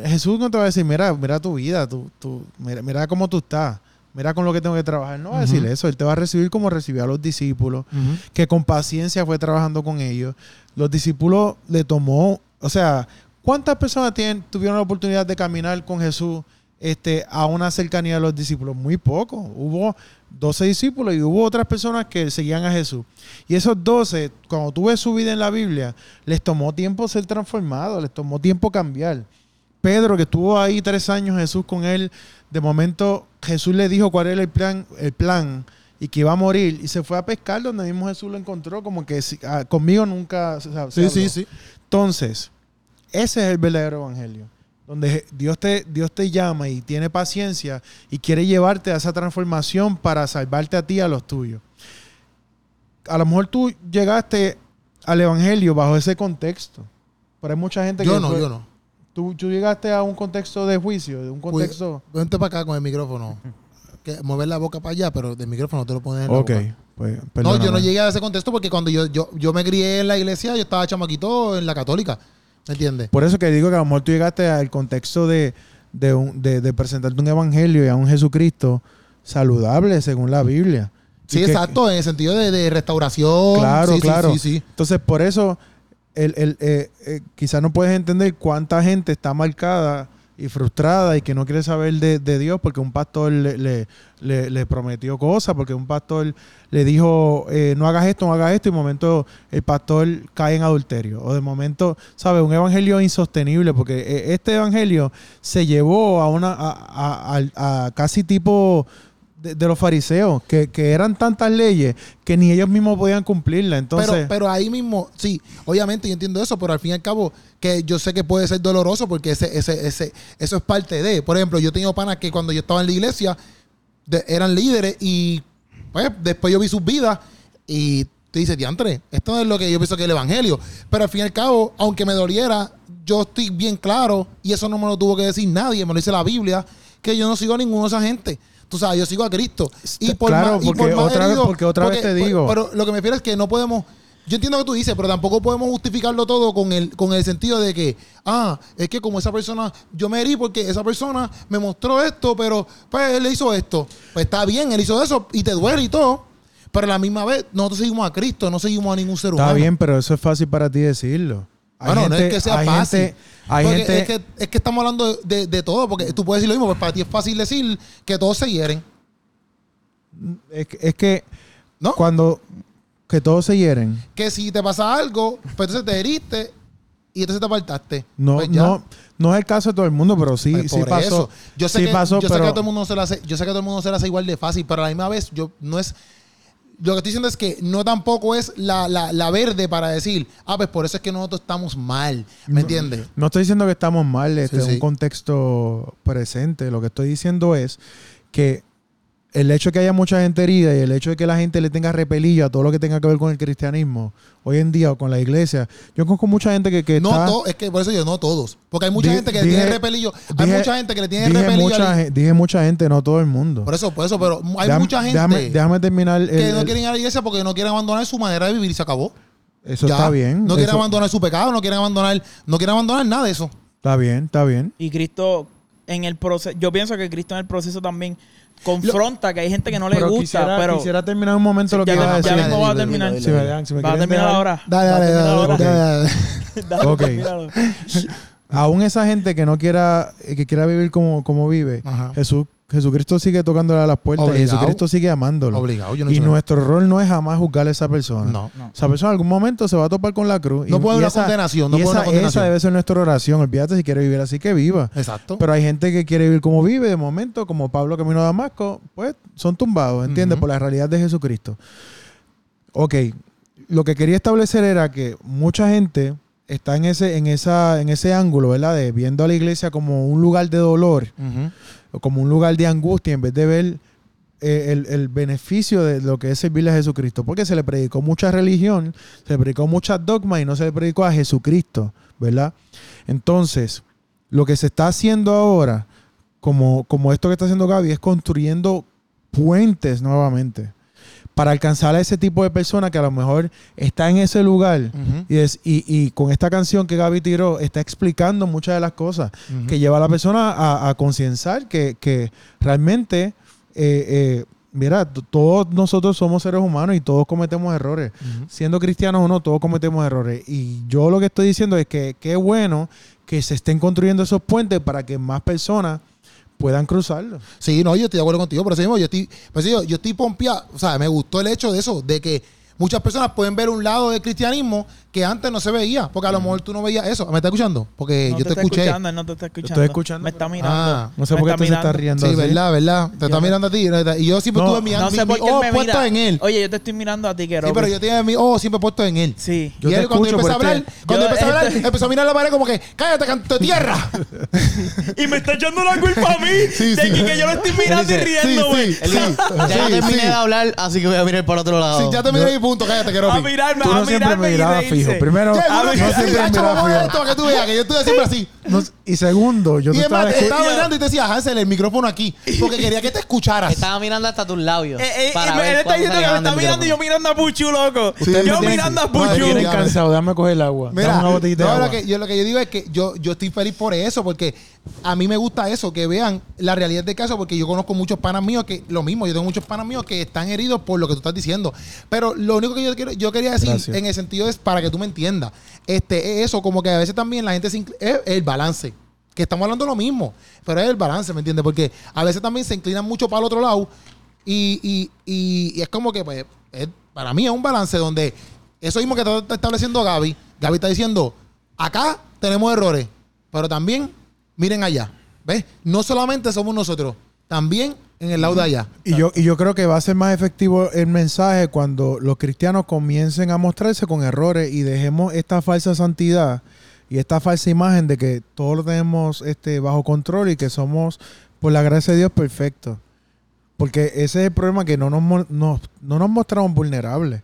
Jesús no te va a decir, mira, mira tu vida, tú, tú, mira, mira cómo tú estás, mira con lo que tengo que trabajar. No va a decir eso, Él te va a recibir como recibió a los discípulos, que con paciencia fue trabajando con ellos. Los discípulos le tomó, o sea, ¿cuántas personas tienen, tuvieron la oportunidad de caminar con Jesús este, a una cercanía de los discípulos? Muy poco. Hubo 12 discípulos y hubo otras personas que seguían a Jesús. Y esos 12, cuando tú ves su vida en la Biblia, les tomó tiempo ser transformados, les tomó tiempo cambiar. Pedro, que estuvo ahí tres años Jesús con él, de momento Jesús le dijo cuál era el plan, el plan y que iba a morir y se fue a pescar donde mismo Jesús lo encontró, como que si- ah, conmigo nunca se, se Sí, habló. sí, sí. Entonces, ese es el verdadero evangelio, donde Dios te, Dios te llama y tiene paciencia y quiere llevarte a esa transformación para salvarte a ti y a los tuyos. A lo mejor tú llegaste al evangelio bajo ese contexto, pero hay mucha gente Yo que no, fue- yo no. Tú, tú llegaste a un contexto de juicio, de un contexto... Vente para acá con el micrófono. Que mover la boca para allá, pero del micrófono te lo pones en la ok, boca. pues No, yo no llegué a ese contexto porque cuando yo, yo, yo me crié en la iglesia, yo estaba chamaquito en la católica. ¿Me entiendes? Por eso que digo que a lo mejor tú llegaste al contexto de, de, un- de- de presentarte un evangelio y a un Jesucristo saludable según la Biblia. Sí, Y que- exacto, en el sentido de, de restauración. Claro, Sí, sí, claro. Sí, sí. Entonces, por eso, el, el, eh, eh, quizás no puedes entender cuánta gente está marcada y frustrada y que no quiere saber de, de Dios porque un pastor le, le- le- prometió cosas, porque un pastor le dijo, eh, no hagas esto, no hagas esto, y de momento el pastor cae en adulterio. O de momento, ¿sabes? Un evangelio insostenible, porque eh, este evangelio se llevó a una a- a- a casi tipo de, de los fariseos, que, que eran tantas leyes que ni ellos mismos podían cumplirlas. Entonces, pero, pero ahí mismo, sí, obviamente yo entiendo eso, pero al fin y al cabo, que yo sé que puede ser doloroso porque ese, ese, ese, eso es parte de. Por ejemplo, yo he tenido panas que cuando yo estaba en la iglesia de- eran líderes y pues después yo vi sus vidas y te dices, diantre, esto no es lo que yo pienso que es el evangelio. Pero al fin y al cabo, aunque me doliera, yo estoy bien claro, y eso no me lo tuvo que decir nadie, me lo dice la Biblia, que yo no sigo a ninguno de esa gente. Tú sabes, yo sigo a Cristo. Y por Claro, más, y porque por más otra vez- herido- porque otra vez te digo. Pero lo que me refiero es que no podemos. Yo entiendo lo que tú dices, pero tampoco podemos justificarlo todo con el, con el sentido de que, ah, es que como esa persona, yo me herí porque esa persona me mostró esto, pero pues él le hizo esto. Pues está bien, él hizo eso y te duele y todo. Pero a la misma vez, nosotros seguimos a Cristo, no seguimos a ningún ser humano. está bien, pero eso es fácil para ti decirlo. Hay Bueno, no es que sea hay fácil. gente- hay Porque gente, es, que, es que estamos hablando de, todo, porque tú puedes decir lo mismo, pues para ti es fácil decir que todos se hieren, es que- es que ¿no? cuando que todos se hieren, que si te pasa algo, pues entonces te heriste y entonces te apartaste. no, Pues no, no es el caso de todo el mundo, pero sí, Pues sí pasó. eso. Yo sé, sí que, pasó, yo sé que pero a todo el mundo se le hace, yo sé que todo el mundo se le hace igual de fácil, pero a la misma vez yo no es lo que estoy diciendo es que no tampoco es la, la, la verde para decir, ah, pues por eso es que nosotros estamos mal. ¿Me entiendes? no estoy diciendo que estamos mal este, Sí, sí. un contexto presente. Lo que estoy diciendo es que el hecho de que haya mucha gente herida y el hecho de que la gente le tenga repelillo a todo lo que tenga que ver con el cristianismo hoy en día o con la iglesia. Yo conozco mucha gente que, que No está... to- es que por eso yo no todos. Porque hay mucha Di- gente que le dije- tiene repelillo. Hay dije- mucha gente que le tiene dije repelillo. mucha, al- dije mucha gente, no todo el mundo. Por eso, por eso, pero hay Déjame- mucha gente Déjame, déjame terminar. el- que no quieren ir a la iglesia porque no quieren abandonar su manera de vivir y se acabó. eso Ya. está bien. No quieren eso- abandonar su pecado, no quieren abandonar, no quieren abandonar nada de eso. Está bien, está bien. Y Cristo en el proceso, yo pienso que Cristo en el proceso también confronta que hay gente que no le Pero gusta, quisiera, pero quisiera terminar un momento lo que iba a ya decir. mismo va a terminar. dile, Si me dejan- si me Va a terminar ahora. Dale, dale, dale, dale, dale. Dale, Ok. termínalo. Aún esa gente que no quiera, que quiera vivir como, como vive, Ajá. Jesús, Jesucristo sigue tocándole a las puertas y. Jesucristo sigue amándolo. Obligado, yo no y nada. nuestro rol no es jamás juzgar a esa persona. No. No. Esa persona en algún momento se va a topar con la cruz. No y, puede haber una esa- condenación, no y puede esa, una condenación. esa debe ser nuestra oración. Olvídate si quiere vivir así que viva. Exacto. Pero hay gente que quiere vivir como vive, de momento, como Pablo camino a Damasco, pues son tumbados, ¿entiendes? Por la realidad de Jesucristo. Ok, lo que quería establecer era que mucha gente está en ese, en esa, en ese ángulo, ¿verdad? De viendo a la iglesia como un lugar de dolor o como un lugar de angustia en vez de ver eh, el, el beneficio de lo que es servirle a Jesucristo. Porque se le predicó mucha religión, se le predicó muchas dogmas y no se le predicó a Jesucristo, ¿verdad? Entonces, lo que se está haciendo ahora, como, como esto que está haciendo Gaby, es construyendo puentes nuevamente para alcanzar a ese tipo de persona que a lo mejor está en ese lugar. Y, es, y, y con esta canción que Gaby tiró, está explicando muchas de las cosas que lleva a la persona a, a concienciar que, que realmente, eh, eh, mira, todos nosotros somos seres humanos y todos cometemos errores. Siendo cristianos o no, todos cometemos errores. Y yo lo que estoy diciendo es que qué bueno que se estén construyendo esos puentes para que más personas puedan cruzarlo. Sí, no, yo estoy de acuerdo contigo, pero eso mismo, yo estoy, pues yo, yo estoy pompeado, o sea, me gustó el hecho de eso, de que muchas personas pueden ver un lado del cristianismo que antes no se veía, porque a lo mejor tú no veías eso. ¿Me estás escuchando? Porque No yo te te, está escuché. escuchando, él no te está escuchando. estoy escuchando, Me está mirando. Ah, No sé por qué está te se está riendo Sí, así. verdad, verdad. Te está Yo- mirando a ti. Y yo siempre No, tuve mi, No sé mi puesto en él. Oye, yo te estoy mirando a ti, que Sí, pero yo tenía mi ojo siempre puesto en él. Sí. Yo y te él cuando escucho, empezó a hablar, cuando Yo- empezó a hablar, este- empezó a mirar la pared como que, cállate, canto de tierra. Y me está echando la culpa a mí Sí, de sí. que, que yo lo estoy mirando y Él dice, ya terminé de hablar, así que voy a mirar para otro lado. Sí, ya te miré mi punto, cállate, que A mirarme, Tú a no siempre mirarme me y mirabas reírse. fijo. Primero, no siempre me mirabas a fijo. que tú veas que yo estoy siempre así. No- Y segundo, yo y te es estaba más, te estaba mirando y te decía, Hansel, el micrófono aquí. Porque quería que te escucharas. Estaba mirando hasta tus labios. Eh, eh, para me- ver él está diciendo que me está mirando y yo mirando a Puchu, loco. Yo mirando a Puchu. tienen cansado, déjame coger el agua. Dame Mira, una botellita de no, agua. lo, que, yo, lo que yo digo es que yo, yo estoy feliz por eso, porque a mí me gusta eso, que vean la realidad del caso, porque yo conozco muchos panas míos que lo mismo, yo tengo muchos panas míos que están heridos por lo que tú estás diciendo. Pero lo único que yo, quiero, yo quería decir Gracias. en el sentido es para que tú me entiendas, este, es eso, como que a veces también la gente se es el balance. Que estamos hablando lo mismo, pero es el balance, ¿me entiendes? Porque a veces también se inclinan mucho para el otro lado y, y- y- y es como que, pues, es- para mí es un balance donde eso mismo que está está estableciendo Gaby, Gaby está diciendo, acá tenemos errores, pero también miren allá, ¿ves? No solamente somos nosotros, también en el lado de allá. Y yo, y yo creo que va a ser más efectivo el mensaje cuando los cristianos comiencen a mostrarse con errores y dejemos esta falsa santidad y esta falsa imagen de que todo lo tenemos este, bajo control y que somos, por la gracia de Dios, perfectos. Porque ese es el problema, que no nos, nos- no nos mostramos vulnerables.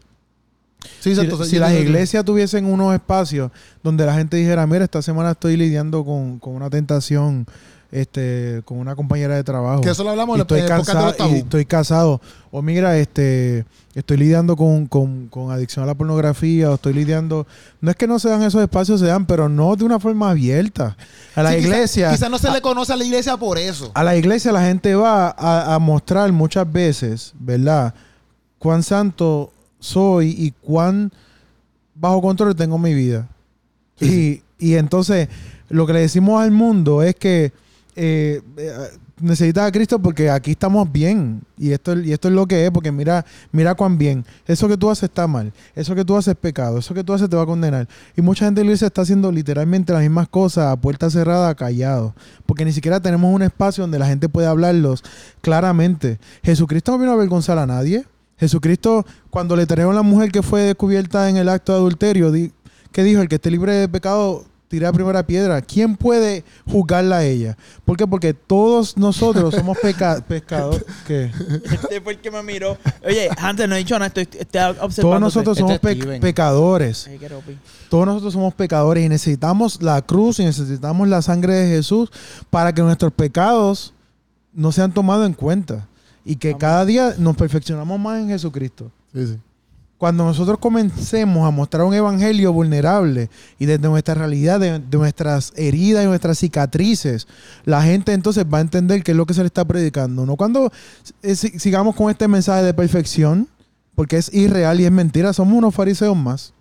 Sí, Si, las iglesias tuviesen unos espacios donde la gente dijera, mira, esta semana estoy lidiando con, con una tentación este, con una compañera de trabajo. Que eso lo hablamos y estoy y estoy casado. O mira, este, estoy lidiando con, con- con adicción a la pornografía, o estoy lidiando. No es que no se dan esos espacios, se dan, pero no de una forma abierta. A la Sí, quizá- iglesia. Quizás no se le conoce a la iglesia por eso. A la iglesia la gente va a, a mostrar muchas veces, ¿verdad? Cuán santo soy y cuán bajo control tengo mi vida. y, y entonces lo que le decimos al mundo es que eh, eh, necesitas a Cristo porque aquí estamos bien. Y esto, y esto es lo que es, porque mira, mira cuán bien. Eso que tú haces está mal. Eso que tú haces es pecado. Eso que tú haces te va a condenar. Y mucha gente en la está haciendo literalmente las mismas cosas a puerta cerrada, callado. Porque ni siquiera tenemos un espacio donde la gente puede hablarlos claramente. Jesucristo no vino a avergonzar a nadie. Jesucristo, cuando le trajeron a la mujer que fue descubierta en el acto de adulterio, di- ¿qué dijo? El que esté libre de pecado, tire la primera piedra. ¿Quién puede juzgarla a ella? ¿Por qué? Porque todos nosotros somos peca pescadores. ¿Qué? Este fue el que me miró. Oye, antes no he dicho nada, estoy, estoy observando. Todos nosotros Este somos es pe- Steven. pecadores. Ay. Todos nosotros somos pecadores y necesitamos la cruz y necesitamos la sangre de Jesús para que nuestros pecados no sean tomados en cuenta y que Amén. cada día nos perfeccionamos más en Jesucristo. Sí, sí. Cuando nosotros comencemos a mostrar un evangelio vulnerable y desde nuestra realidad, de, nuestras heridas y nuestras cicatrices, la gente entonces va a entender qué es lo que se le está predicando. No cuando eh, si- sigamos con este mensaje de perfección, porque es irreal y es mentira, somos unos fariseos más.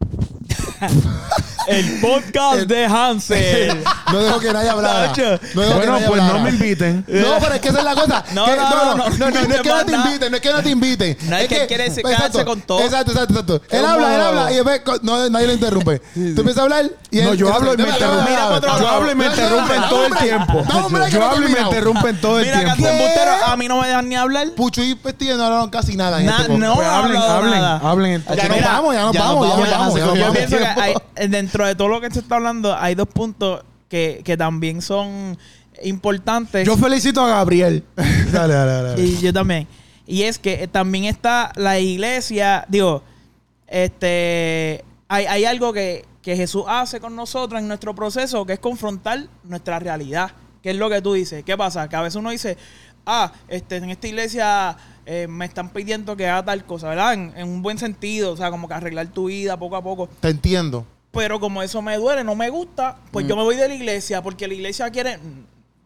El podcast de Hansel. No dejo que nadie hablara. No dejo que Bueno, nadie pues no hablara. me inviten. No, pero es que esa es la cosa. No, Que- no, no, no, no, no, no, no es que no te no, no. inviten, no es que no te inviten. No, es que quiere se- quedarse con todo. Exacto, exacto, exacto. Él habla, él habla y después no, nadie lo interrumpe. Tú empiezas a hablar y No, él- yo él- hablo y me Mira, mira, otro Yo hablo y me No, no, interrumpen no, todo el tiempo. No, Yo no hablo y me interrumpen todo el Mira, tiempo. embustero, a mí no me dejan ni hablar. Pucho y Pestillo no hablaron casi nada este no. Pues hablen, hablen, hablen. Ya nos mira, vamos, ya nos vamos, ya nos Yo pienso que dentro de todo lo que se está hablando, hay dos puntos que, que también son importantes. Yo felicito a Gabriel. dale, dale, dale. Y yo también. Y es que eh, también está la iglesia, digo, este, hay, hay algo que, que Jesús hace con nosotros en nuestro proceso, que es confrontar nuestra realidad. ¿Qué es lo que tú dices? ¿Qué pasa? Que a veces uno dice, ah, este, en esta iglesia eh, me están pidiendo que haga tal cosa, ¿verdad? En, en un buen sentido, o sea, como que arreglar tu vida poco a poco. Te entiendo. Pero como eso me duele, no me gusta, pues yo me voy de la iglesia porque la iglesia quiere...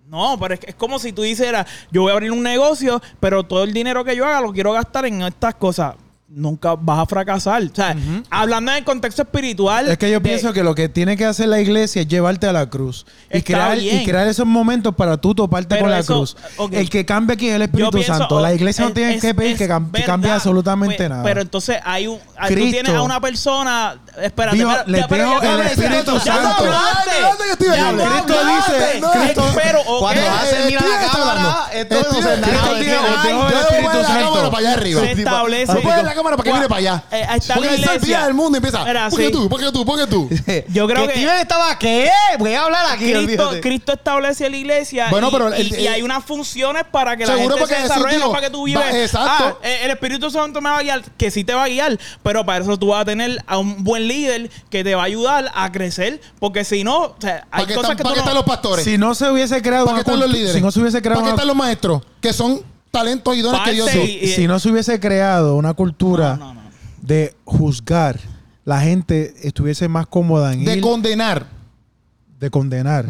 No, pero es, es como si tú dijeras, yo voy a abrir un negocio, pero todo el dinero que yo haga lo quiero gastar en estas cosas. Nunca vas a fracasar. O sea, hablando en el contexto espiritual... Es que yo de- pienso que lo que tiene que hacer la iglesia es llevarte a la cruz y crear, y crear esos momentos para tú toparte Pero con la eso- cruz. ok. El que cambie aquí es el Espíritu pienso, Santo. La iglesia no es- tiene es- que pedir es que, cam- que verdad. cambie absolutamente Pues, nada. Pero entonces hay un... hay- tú Cristo. tienes a una persona... Espérate, Dijo- espérate, le espérate, dijo ya el Espíritu Santo. Cristo dice- No, Pero. Cuando hace eh, mira ¿quién la cámara, no se Cristo nada de dijo- que- dijo Ay, el Espíritu Santo. cámara para allá arriba. Se establece- la cámara para que mire para allá. Eh, ahí está Porque la él se olvida iglesia. del mundo y empieza. Mira, ¿Por qué sí. tú? ¿Por qué tú? ¿Por qué tú? Yo creo que- Steven estaba, ¿qué? Voy a hablar aquí. Cristo, olvídate. Cristo establece la iglesia Bueno, y, pero el- y- y hay unas funciones para que la Seguro gente porque se Jesús desarrolle, no dijo, para que tú va- vives. exacto. Ah, eh, el Espíritu Santo me va a guiar, que sí te va a guiar, pero para eso tú vas a tener a un buen líder que te va a ayudar a crecer, porque si no, o sea, hay ¿Para qué cosas están, que para tú qué no... están los pastores? Si no se hubiese creado ¿Para qué una están los cultu- líderes? si no se hubiese creado ¿Para qué una- están los maestros? Que son talentos y dones que Dios dio. y- si no se hubiese creado una cultura No, no, no. de juzgar, la gente estuviese más cómoda en De ir condenar. de condenar.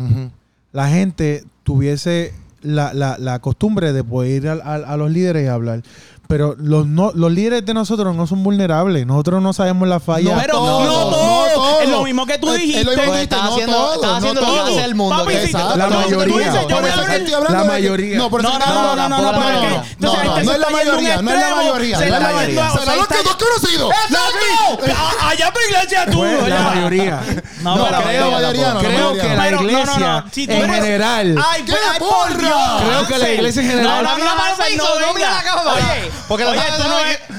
La gente tuviese la, la- la costumbre de poder ir al- al- a, los líderes y hablar. Pero los, no, los líderes de nosotros no son vulnerables. Nosotros no sabemos la falla. No, Pero no, no. Es lo mismo que tú Es- es dijiste. lo mismo que Pues dijiste, estás haciendo, lo que hace el mundo. La mayoría. Por La. No, por No, no, no, no, no, no, pero no, es este la mayoría, no es la mayoría. no es la Será que tú has conocido. Allá tu iglesia tú. Pues, la mayoría. No, creo, mayoría Creo que la iglesia en general. Ay, ¡Qué pues, por porra! Creo que la iglesia en general- No, no, no. Oye, Porque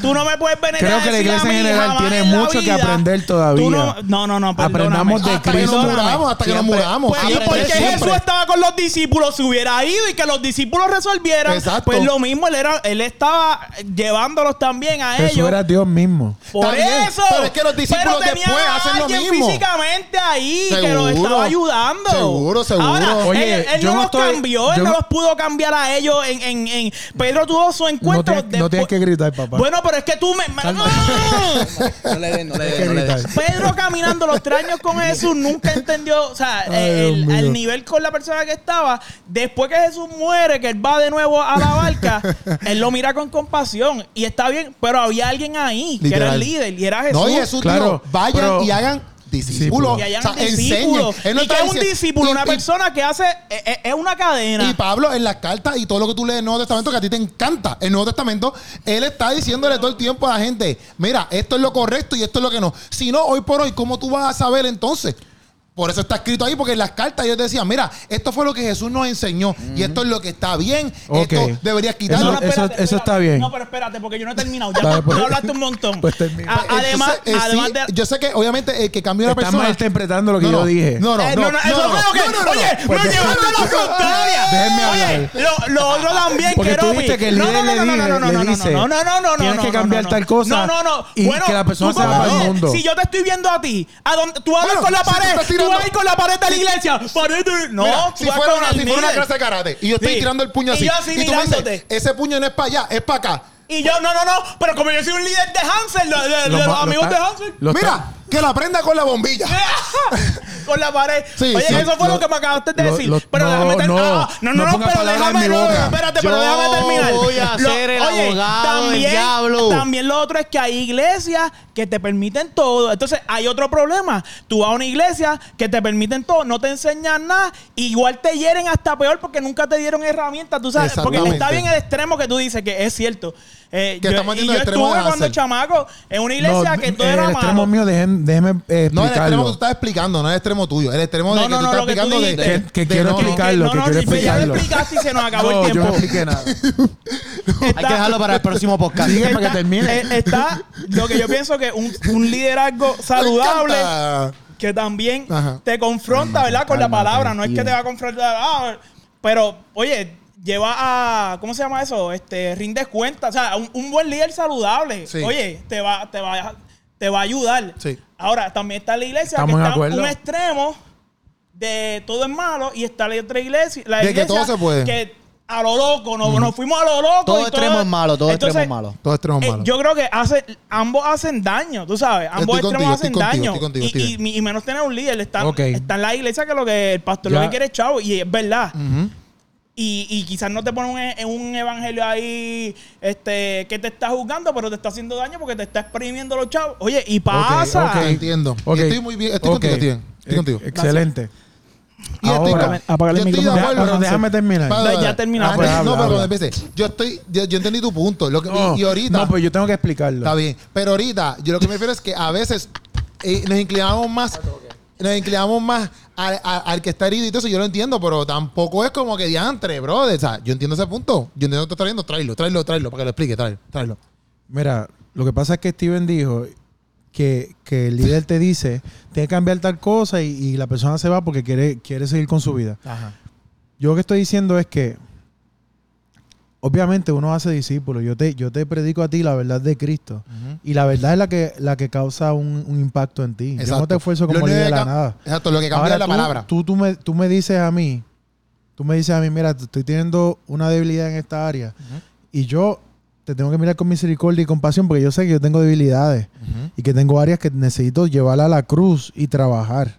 tú no, me, puedes venir Creo que la iglesia en general tiene mucho que aprender todavía. No, no, no, no, perdóname. Aprendamos de Hasta que nos Cristo. muramos, hasta que nos muramos. Pues, ¿y Siempre. Jesús estaba con los discípulos? Se hubiera ido y que los discípulos resolvieran. Exacto. Pues lo mismo, él, era, él estaba llevándolos también a Jesús ellos. era Dios mismo. Por Está bien, eso. pero es que los discípulos después a hacen lo alguien mismo. físicamente ahí que los Seguro. estaba ayudando. Seguro, seguro. Ahora, Oye, él, él yo no no los estoy- cambió, él yo no no- los pudo cambiar a ellos en, en, en- Pedro tuvo su No encuentro. no después- tienes que gritar, papá. Bueno, pero es que tú me... No le den, no le Tienes den, que no le den. gritar. Pedro caminando los tres años con Jesús nunca entendió, o sea, Ay, el, nivel con la persona que estaba. Después que Jesús muere, que él va de nuevo a la barca, él lo mira con compasión y está bien, pero había alguien ahí que era el líder y era Jesús. No, y Jesús Claro, dijo, vayan pero- y hagan discípulos. Y hayan O sea, discípulos. enseñen. Él no ¿Y que es un diciendo- discípulo? y- una y- persona que hace... Es, es- es una cadena. Y Pablo, en las cartas y todo lo que tú lees en el Nuevo Testamento, que a ti te encanta el Nuevo Testamento, él está diciéndole todo el tiempo a la gente: Mira, esto es lo correcto y esto es lo que no. Si no, hoy por hoy, ¿cómo tú vas a saber entonces? Por eso está escrito ahí, porque en las cartas ellos decían: Mira, esto fue lo que Jesús nos enseñó y esto es lo que está bien. Ok. Esto deberías quitarlo. Eso- eso- eso está bien. No, pero espérate, porque yo no he terminado. Ya Dale, pues. tú hablaste un montón. Pues termina. A- además, Entonces, eh, además sí, de... yo sé que obviamente el que cambió una Estás persona. malinterpretando lo que No, yo no. dije. No, no, Eh, no. no, no, eso no, fue lo que. no, no, no. Oye, Pues me déjame- llevaron a la contraria. Déjenme Oye, hablar. Lo, lo otro también Porque que tú dijiste que el No, líder no, le no, no, dice- no, no, le no, no, dice, no, no, no, no, tienes no, que no, cambiar no, tal no. cosa No, no, no. y Bueno, que la persona tú se va como- para el no, mundo. Si yo te estoy viendo a ti, a donde, tú Bueno, con la si tú pared, estás tú tirando- ir con la pared de la iglesia. Pared de- No, Mira, tú si vas fuera, con una, el si fuera una líder. clase de karate y yo estoy Sí. tirando el puño Y así, yo así y tú me dices, mirándote. ese puño no es para allá, es para acá. Y yo, no, no, no. Pero como yo soy un líder de Hansel, de, de- de Lo los lo amigos está- de Hansel. lo Mira, está- que la prenda con la bombilla. con la pared. Sí, Oye, sí. eso fue lo, Lo- que me acabaste de decir. lo- pero no, déjame terminar. no, Ah, no, no no, no, pero déjame, no, espérate, pero Yo déjame terminar. voy a ser el abogado del diablo. También lo otro es que hay iglesias que te permiten todo. Entonces, hay otro problema. Tú vas a una iglesia que te permiten todo, no te enseñan nada, igual te hieren hasta peor porque nunca te dieron herramientas, tú sabes. Porque está bien el extremo que tú dices, que es cierto. Eh, Que yo, estamos y yendo yo al extremo estuve de cuando chamaco en una iglesia que todo el era extremo malo. mío, déjenme, déjeme eh, No, el extremo explicarlo. que tú estás explicando, no es el extremo tuyo. El extremo No, de que no, tú no, estás lo que tú explicando de, dijiste. de- Que- quiero no, no. explicarlo, no, que no, quiero ya lo explicarlo. explicaste y se nos acabó no, el yo no expliqué nada. Hay que dejarlo para el próximo podcast. Sigue para que termine. Eh, está lo que yo pienso que un, un liderazgo saludable que también Ajá. te confronta, ¿verdad? Con la palabra. No es que te va a confrontar. ah, pero, oye, lleva a. ¿Cómo se llama eso? Este, rindes cuenta. O sea, un, un buen líder saludable. Sí. Oye, te va, te va, te va a ayudar. Sí. Ahora, también está la iglesia Estamos que de está en acuerdo. un extremo de todo es malo y está la otra iglesia. La De que todo se puede. Que a lo loco, nos, nos fuimos a lo loco. Todo y extremo es malo, todo Entonces, extremo es malo. Todo extremo eh, malo. yo creo que hace, ambos hacen daño, tú sabes. Ambos Estoy extremos contigo, hacen estoy contigo, daño. estoy contigo, y, estoy y- y menos tener un líder. Está, Ok. está en la iglesia que lo que el pastor lo que quiere es chavo. Y es verdad. Ujú. Y, y quizás no te pone un, e- un evangelio ahí este, que te está juzgando, pero te está haciendo daño porque te está exprimiendo los chavos. Oye, y pasa. ok. Entiendo. Estoy muy bien. Estoy contigo, Steven. Estoy contigo. Excelente. Y estoy Ahora, apágale el yo estoy de micrófono. acuerdo, Pero déjame terminar. Para- Ya- ya terminaste. Ah, Pues no, habla, pero habla. cuando empiece. Yo estoy, yo, yo entendí tu punto. Lo que, No, y, y ahorita. No, pues yo tengo que explicarlo. Está bien. Pero ahorita, yo lo que me refiero es que a veces eh, nos inclinamos más. Nos inclinamos más al, al- al que está herido y todo eso, yo lo entiendo, pero tampoco es como que diantre, bro. O sea, yo entiendo ese punto. Yo entiendo que te está viendo, tráelo, tráelo, tráelo, para que lo explique, tráelo, tráelo. Mira, lo que pasa es que Steven dijo que, que el líder te dice, tiene que cambiar tal cosa y, y la persona se va porque quiere, quiere seguir con su vida. Ajá. Yo lo que estoy diciendo es que, obviamente uno hace discípulos. Yo te, yo te predico a ti la verdad de Cristo. Y la verdad es la que, la que causa un, un impacto en ti. Yo no te esfuerzo como líder que a cam- nada. Exacto, lo que cambia Ahora, es la tú, palabra. Tú, tú, me, tú me dices a mí, tú me dices a mí, mira, estoy teniendo una debilidad en esta área. Y yo te tengo que mirar con misericordia y compasión porque yo sé que yo tengo debilidades y que tengo áreas que necesito llevarla a la cruz y trabajar.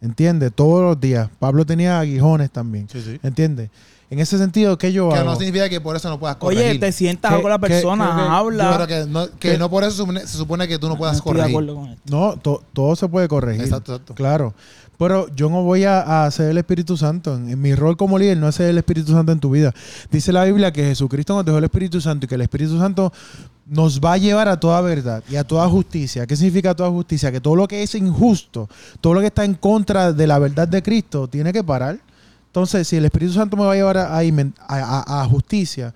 ¿Entiendes? Todos los días. Pablo tenía aguijones también. Sí, sí. ¿Entiendes? En ese sentido, ¿qué yo Que hago? no significa que por eso no puedas corregir. Oye, te sientas Que- con la que- persona, que- habla. Yo creo que no, que que- no por eso se supone, se supone que tú no puedas estoy de corregir. acuerdo con esto. No, to- todo se puede corregir. Exacto, exacto. Claro. Pero yo no voy a, a ser el Espíritu Santo. En, en mi rol como líder no es ser el Espíritu Santo en tu vida. Dice la Biblia que Jesucristo nos dejó el Espíritu Santo y que el Espíritu Santo nos va a llevar a toda verdad y a toda justicia. ¿Qué significa toda justicia? Que todo lo que es injusto, todo lo que está en contra de la verdad de Cristo, tiene que parar. Entonces, si el Espíritu Santo me va a llevar a, a justicia,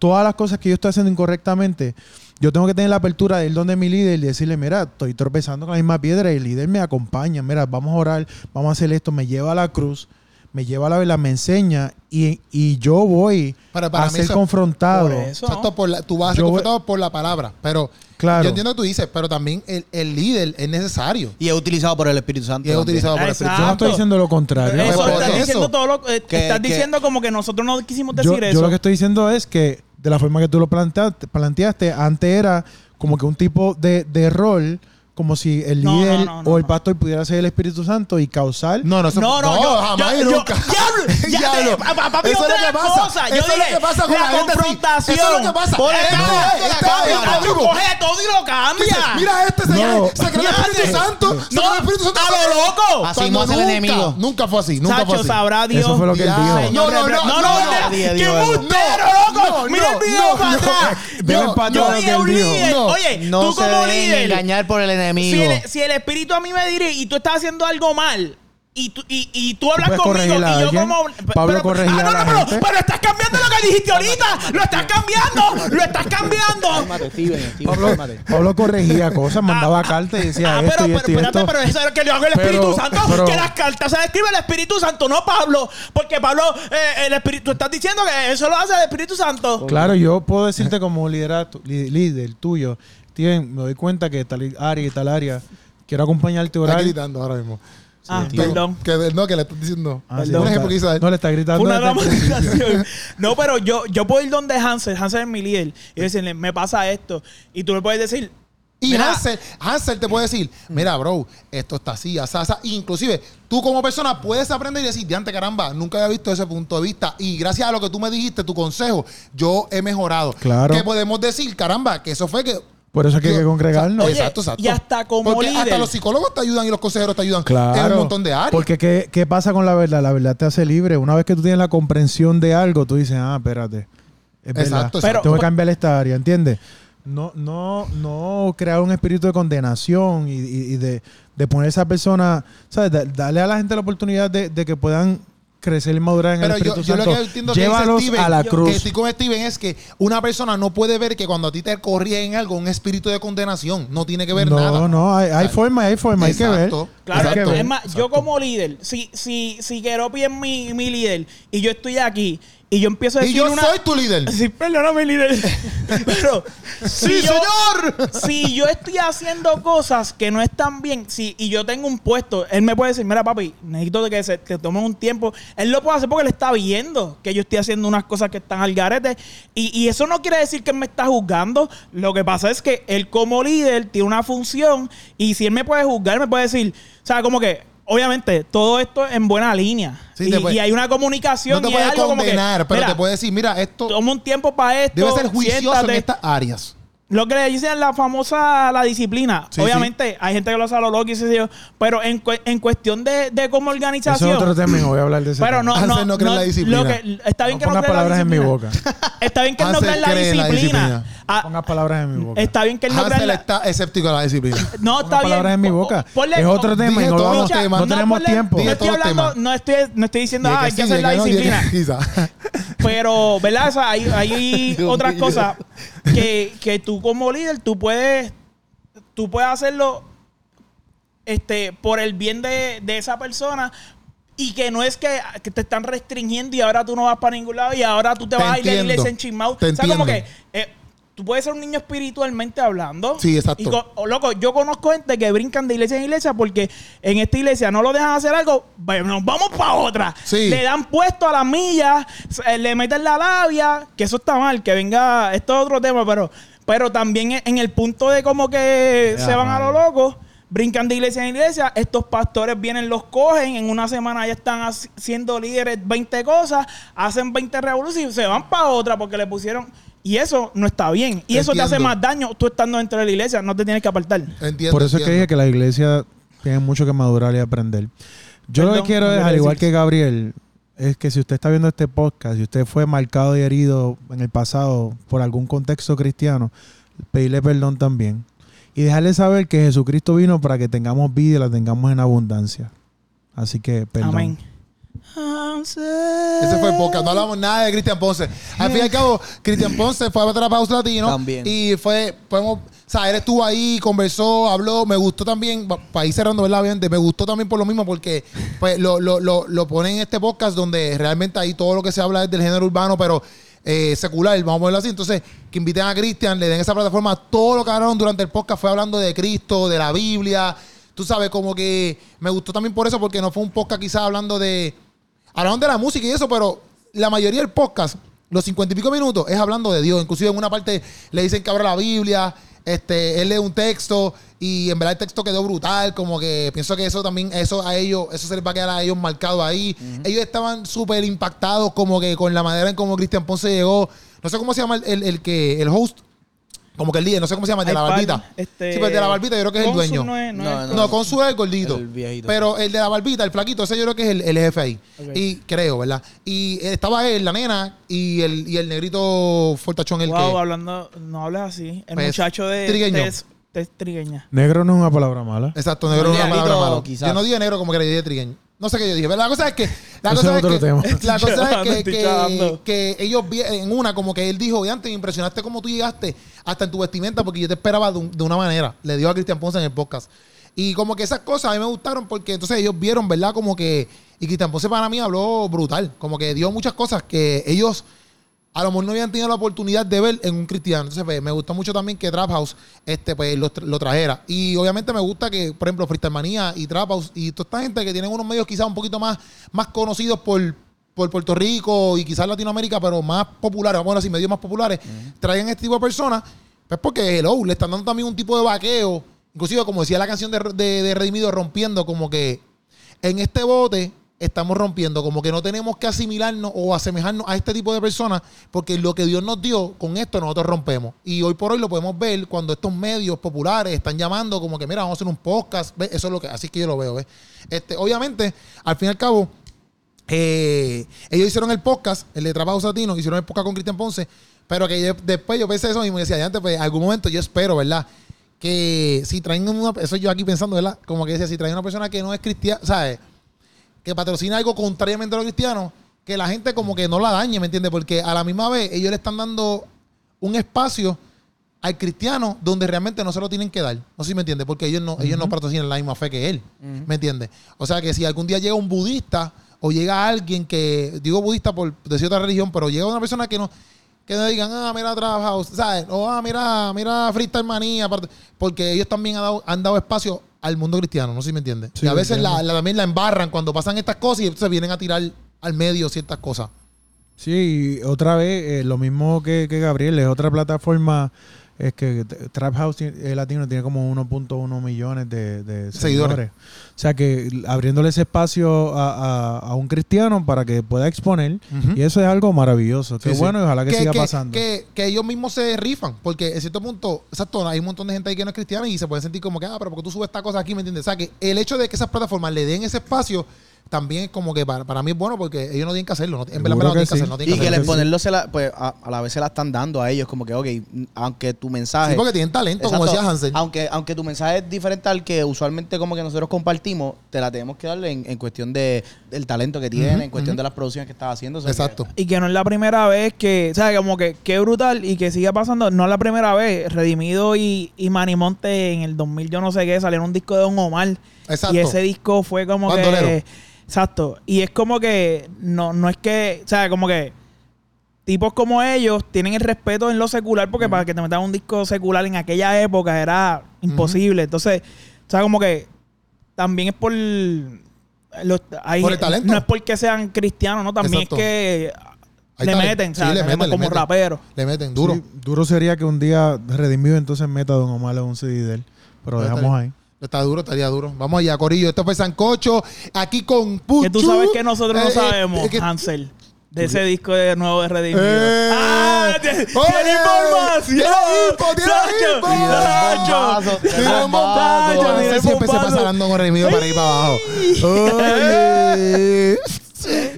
todas las cosas que yo estoy haciendo incorrectamente, yo tengo que tener la apertura de ir donde mi líder y decirle, mira, estoy tropezando con la misma piedra y el líder me acompaña, mira, vamos a orar, vamos a hacer esto, me lleva a la cruz, me lleva a la verdad, me enseña y, y yo voy para a ser eso- confrontado. Por eso. Exacto, por la- tú vas a ser Yo voy- confrontado por la palabra. Pero Claro. yo entiendo que tú dices, pero también el, el líder es necesario. Y es utilizado por el Espíritu Santo. Y es también. utilizado por el Espíritu Yo no Santo. estoy diciendo lo contrario. Eso por estás eso. diciendo todo lo eh, Que- estás que- diciendo como que nosotros no quisimos yo, decir yo eso. lo que estoy diciendo es que de la forma que tú lo planteaste, planteaste antes era como que un tipo de, de rol, como si el No, líder no, no, no, o el no. pastor pudiera ser el Espíritu Santo y causar. No, no, No, no, yo, jamás yo, y yo- nunca. diablo, ya Diablo. te- pa- pa- papi, Eso es lo que pasa. cosa. Yo Eso es lo que pasa con la gente así. confrontación. Eso es lo que pasa. Por Este es, este es, papi, tipo. coge todo y lo cambia. Dice, Mira este, se, No. se cree el Espíritu Ya, Santo. No, el Espíritu Santo. a lo loco. Así no hace el nunca, enemigo. Nunca fue así. Nunca fue Sacho, así. sabrá Dios. Eso fue lo que él Ya. dijo. No, no, no, no, no, no, no. Nadie ¡Qué dijo eso. embustero, No, loco! no, Mira el no, video no, para no. Yo, yo a un líder. No, Oye, No tú se como dejen líder. engañar por el Si enemigo. el, si el espíritu a mí me dirige y tú estás haciendo algo mal y tú, y, y tú hablas conmigo y yo como Pablo corregía ah, no, a no, la pero, gente. pero estás cambiando lo que dijiste ahorita lo estás cambiando lo estás cambiando Pablo, corregía cosas, mandaba cartas y decía Ah, esto pero, y pero, esto espérate, pero eso es lo que le hago el Pero- Espíritu Santo. pero- que las cartas se escribe el Espíritu Santo, no Pablo. Porque Pablo, eh, el Espíritu, tú estás diciendo que eso lo hace el Espíritu Santo. Claro, yo puedo decirte como liderato, li- líder tuyo, Steven, me doy cuenta que tal área y tal área, quiero acompañarte Está gritando ahora mismo. Ah, perdón. Que, no, que le estás diciendo. Ah, hizo está- no le está gritando. Una dramatización. No, pero yo, yo puedo ir donde Hansel, Hansel es mi líder, y decirle, me pasa esto. Y tú le puedes decir, Y Mira. Hansel, Hansel te puede decir, mira, bro, esto está así, así. Inclusive, tú como persona puedes aprender y decir, diante caramba, nunca había visto ese punto de vista. Y gracias a lo que tú me dijiste, tu consejo, yo he mejorado. Claro. Que podemos decir, caramba, que eso fue que... Por eso es que hay que congregarnos. Oye, exacto, exacto. y hasta como Porque hasta los psicólogos te ayudan y los consejeros te ayudan Claro. en un montón de áreas. Porque ¿qué, ¿qué pasa con la verdad? La verdad te hace libre. Una vez que tú tienes la comprensión de algo, tú dices, ah, espérate. Es verdad. Exacto, exacto. Tengo que Pero- cambiar esta área, ¿entiendes? No, no, no crear un espíritu de condenación y, y- y de, de poner a esa persona, ¿sabes? Da- darle a la gente la oportunidad de, de que puedan crecer y madurar en Pero el yo, Espíritu yo lo Santo. que entiendo que dice Llévalos Steven, a la yo- cruz. que estoy con Steven es que una persona no puede ver que cuando a ti te corría en algo un espíritu de condenación, no tiene que ver no, nada. no, hay, hay forma, hay forma, hay que ver. Exacto. Claro, que ver. es más, yo como líder, si, si, si Keropi es mi, mi líder y yo estoy aquí y yo empiezo a Y decir yo una... soy tu líder. Sí, perdóname, líder. Pero ¡Sí, señor! Si yo estoy haciendo cosas que no están bien, si, y yo tengo un puesto, él me puede decir, mira, papi, necesito que se te tomen un tiempo. Él lo puede hacer porque él está viendo que yo estoy haciendo unas cosas que están al garete. Y, y eso no quiere decir que él me está juzgando. Lo que pasa es que él como líder tiene una función y si él me puede juzgar, me puede decir, o sea, como que... Obviamente, todo esto en buena línea. Sí, y, puede- y hay una comunicación No te y es puede algo como que, condenar, pero mira, te puede decir, mira, esto toma un tiempo para esto. debe ser juicioso siéntate. en estas áreas. lo que le dicen la famosa la disciplina. Sí, Obviamente, hay gente que lo hace a lo loco y se yo, pero en, cu- en cuestión de, de Eso organización. es otro tema no voy a hablar de ese pero no, no, no cree en la disciplina. lo que- está bien No que no cree en la palabras en mi disciplina. boca. Está bien que él no cree en la cree en la disciplina. Ah, Pongas palabras en mi boca. está bien que él no en Hansel la está escéptico a la disciplina. No, está bien. palabras en mi boca. Ponle- es otro tema y no, vamos- los temas. no tenemos ponle- tiempo. No estoy hablando, no estoy, no estoy diciendo, ah, hay que sí, hacer la no, disciplina. Pero, ¿verdad? O sea, hay, hay otras cosas que, que tú como líder, tú puedes, tú puedes hacerlo este, por el bien de, de esa persona y que no es que, que te están restringiendo y ahora tú no vas para ningún lado y ahora tú te, Te vas a ir a la entiendo. iglesia en O sea, como que entiendo. eh, tú puedes ser un niño espiritualmente hablando. Sí, exacto. Y loco, yo conozco gente que brincan de iglesia en iglesia porque en esta iglesia no lo dejan hacer algo, bueno, nos vamos para otra. Sí. Le dan puesto a la milla, se- le meten la labia, que eso está mal, que venga, esto es otro tema, pero, pero también en el punto de como que se van a lo loco. Brincan de iglesia en iglesia, estos pastores vienen, los cogen, en una semana ya están siendo líderes 20 cosas, hacen 20 revoluciones y se van para otra porque le pusieron... Y eso no está bien. Y eso te hace más daño tú estando dentro de la iglesia, no te tienes que apartar. Entiendo. Por eso es que dije que la iglesia tiene mucho que madurar y aprender. Yo lo que quiero ¿qué es, al igual que Gabriel, es que si usted está viendo este podcast y usted fue marcado y herido en el pasado por algún contexto cristiano, pedirle perdón también. Y dejarle saber que Jesucristo vino para que tengamos vida y la tengamos en abundancia. Así que perdón. Amén. Ese fue el podcast. No hablamos nada de Cristian Ponce. Al fin y al cabo, Cristian Ponce fue a Trap House Latino. También. Y fue, podemos, o sea, él estuvo ahí, conversó, habló. Me gustó también, para ir cerrando, ¿verdad? Obviamente, me gustó también por lo mismo, porque pues lo, lo, lo, lo ponen en este podcast donde realmente ahí todo lo que se habla es del género urbano, pero eh, secular, vamos a ponerlo así. Entonces, que inviten a Cristian, le den esa plataforma. Todo lo que hablaron durante el podcast fue hablando de Cristo, de la Biblia. Tú sabes, como que me gustó también por eso, porque no fue un podcast quizás hablando de. Hablaron de la música y eso, pero la mayoría del podcast, los cincuenta y pico minutos, es hablando de Dios. Inclusive en una parte le dicen que abra la Biblia, este, él lee un texto y en verdad el texto quedó brutal. Como que pienso que eso también, eso a ellos, eso se les va a quedar a ellos marcado ahí. Ellos estaban súper impactados como que con la manera en cómo Cristian Ponce llegó. No sé cómo se llama el, el- el que, el host. Como que el líder, no sé cómo se llama, el de la barbita. este, sí, pero el de la barbita yo creo que es el Consul dueño. no es- no No, es- no. No, con su es el gordito. El viejito. Pero el de la barbita, el flaquito, ese yo creo que es el, el jefe ahí. Y creo, ¿verdad? Y estaba él, la nena, y el, y el negrito fortachón, el wow, que. hablando, no hables así. El Pues, muchacho de trigueño. Trigueña. Negro no es una palabra mala. Exacto, negro Un es una palabra mala. quizás. Yo no dije negro como que le dije trigueño. No sé qué yo dije. Pero la cosa es que. La cosa es que. La cosa es que, que, que ellos vi- en una, como que él dijo, oye, antes me impresionaste cómo tú llegaste hasta en tu vestimenta, porque yo te esperaba de, un- de una manera. Le dio a Cristian Ponce en el podcast. Y como que esas cosas a mí me gustaron porque entonces ellos vieron, ¿verdad? Como que. Y Cristian Ponce para mí habló brutal. Como que dio muchas cosas que ellos a lo mejor no habían tenido la oportunidad de ver en un cristiano. Entonces, pues, me gustó mucho también que Trap House este, pues, lo, tra- lo trajera. Y obviamente me gusta que, por ejemplo, Freestyle Manía y Trap House y toda esta gente que tienen unos medios quizás un poquito más, más conocidos por, por Puerto Rico y quizás Latinoamérica, pero más populares, vamos a así, medios más populares, traigan este tipo de personas, pues porque, hello, le están dando también un tipo de vaqueo. Inclusive, como decía la canción de, de, de Redimido, rompiendo como que en este bote estamos rompiendo, como que no tenemos que asimilarnos o asemejarnos a este tipo de personas, porque lo que Dios nos dio, con esto nosotros rompemos. Y hoy por hoy lo podemos ver cuando estos medios populares están llamando como que, mira, vamos a hacer un podcast, ¿ves? eso es lo que, así que yo lo veo, ¿ves? Este, obviamente, al fin y al cabo, eh, ellos hicieron el podcast, el de Trabajo Latino, hicieron el podcast con Cristian Ponce, pero que yo- después yo pensé eso mismo y decía, antes, pues, algún momento yo espero, ¿verdad? Que si traen una, eso yo aquí pensando, ¿verdad? Como que decía, si traen una persona que no es cristiana, ¿sabes? Que patrocina algo contrariamente a los cristianos, que la gente como que no la dañe, ¿me entiendes? Porque a la misma vez ellos le están dando un espacio al cristiano donde realmente no se lo tienen que dar. No sé si me entiendes, porque ellos no, ellos no patrocinan la misma fe que él. ¿Me entiendes? O sea que si algún día llega un budista o llega alguien que, digo budista por decir otra religión, pero llega una persona que no, que no digan, ah, mira Trap House, ¿sabes? O ah, mira, mira Freestyle Manía, porque ellos también han dado, han dado espacio al mundo cristiano, no sé si me entiendes. Sí, y a veces la, la- también la embarran cuando pasan estas cosas y entonces vienen a tirar al medio ciertas cosas. Sí, otra vez, eh, lo mismo que, que Gabriel, es otra plataforma es que Trap House eh, Latino tiene como 1.1 millones de, de Seguidores. seguidores. O sea que abriéndole ese espacio a, a- a un cristiano para que pueda exponer, y eso es algo maravilloso. Qué Sí, bueno y ojalá que, siga pasando. Que, que ellos mismos se rifan, porque en cierto punto, exacto, hay un montón de gente ahí que no es cristiana y se puede sentir como que, ah, pero porque tú subes esta cosa aquí, ¿me entiendes? O sea, que el hecho de que esas plataformas le den ese espacio también es como que para, para mí es bueno porque ellos no tienen que hacerlo. no- en verdad, no tienen que que hacerlo. sí. No tienen Y que que sí. exponerlo se la, pues, a, a la vez se la están dando a ellos, como que, ok, aunque tu mensaje. Sí, porque tienen talento, como decía Hansel. Aunque, aunque tu mensaje es diferente al que usualmente como que nosotros compartimos, te la tenemos que darle en, en cuestión de, del talento que tiene, Ujú, en cuestión de las producciones que estás haciendo. o sea, Exacto. Y que no es la primera vez que, o sea, como que qué brutal y que siga pasando, no es la primera vez. Redimido y, y Manimonte en el 2000 yo no sé qué, salieron un disco de Don Omar. Exacto. Y ese disco fue como Bandolero. que... Exacto. Y es como que, no, no es que, o sea, como que tipos como ellos tienen el respeto en lo secular porque para que te metan un disco secular en aquella época era imposible. Entonces, o sea, como que también es por... los- hay- Por el talento. No es porque sean cristianos, ¿no? También Exacto. es que Hay le talento. meten, o sea, Sí, le como- meten, le como meten. raperos. Le meten duro. Sí, duro sería que un día Redimido entonces meta a Don Omar en un CD de él. Pero dejamos ahí. Está duro, estaría duro. Vamos allá, Corillo. Esto fue Sancocho. Aquí con Puchu. Que tú sabes que nosotros no Eh, eh, sabemos, eh, que- Hansel, de ese disco de nuevo de Redimido. Eh. ¡Ah! ¡Tiene información! tiene tiene un bombazo. Sacho, No tiene sé si empecé bombazo. pasando con Redimido para ir para abajo.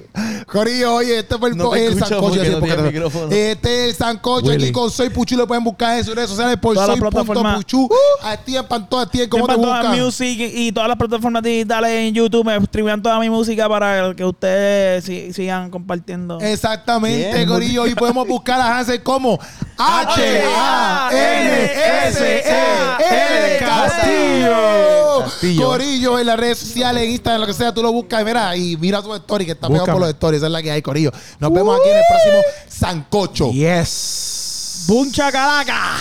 Corillo, oye, este fue el, No el sancocho. porque porque no-. Este es el sancocho Willy. aquí con Soy Puchu. Lo pueden buscar en sus redes sociales por Todas las soy punto plataformas. Puchu. Activan para todas, activan. ¿Cómo te buscan? Music y todas las plataformas digitales en YouTube me streamean toda mi música para que ustedes si- sigan compartiendo. Exactamente, Bien. Corillo. Y podemos buscar a Hansel como H-A-N-S-E-L Castillo. Castillo. Corillo en las redes sociales, en Instagram, lo que sea, tú lo buscas y mira, y mira tu story, que está pegado por. Los stories. Esa es la que hay, Corillo. Nos vemos aquí en el próximo Sancocho. Yes. ¡Bum chacalaca!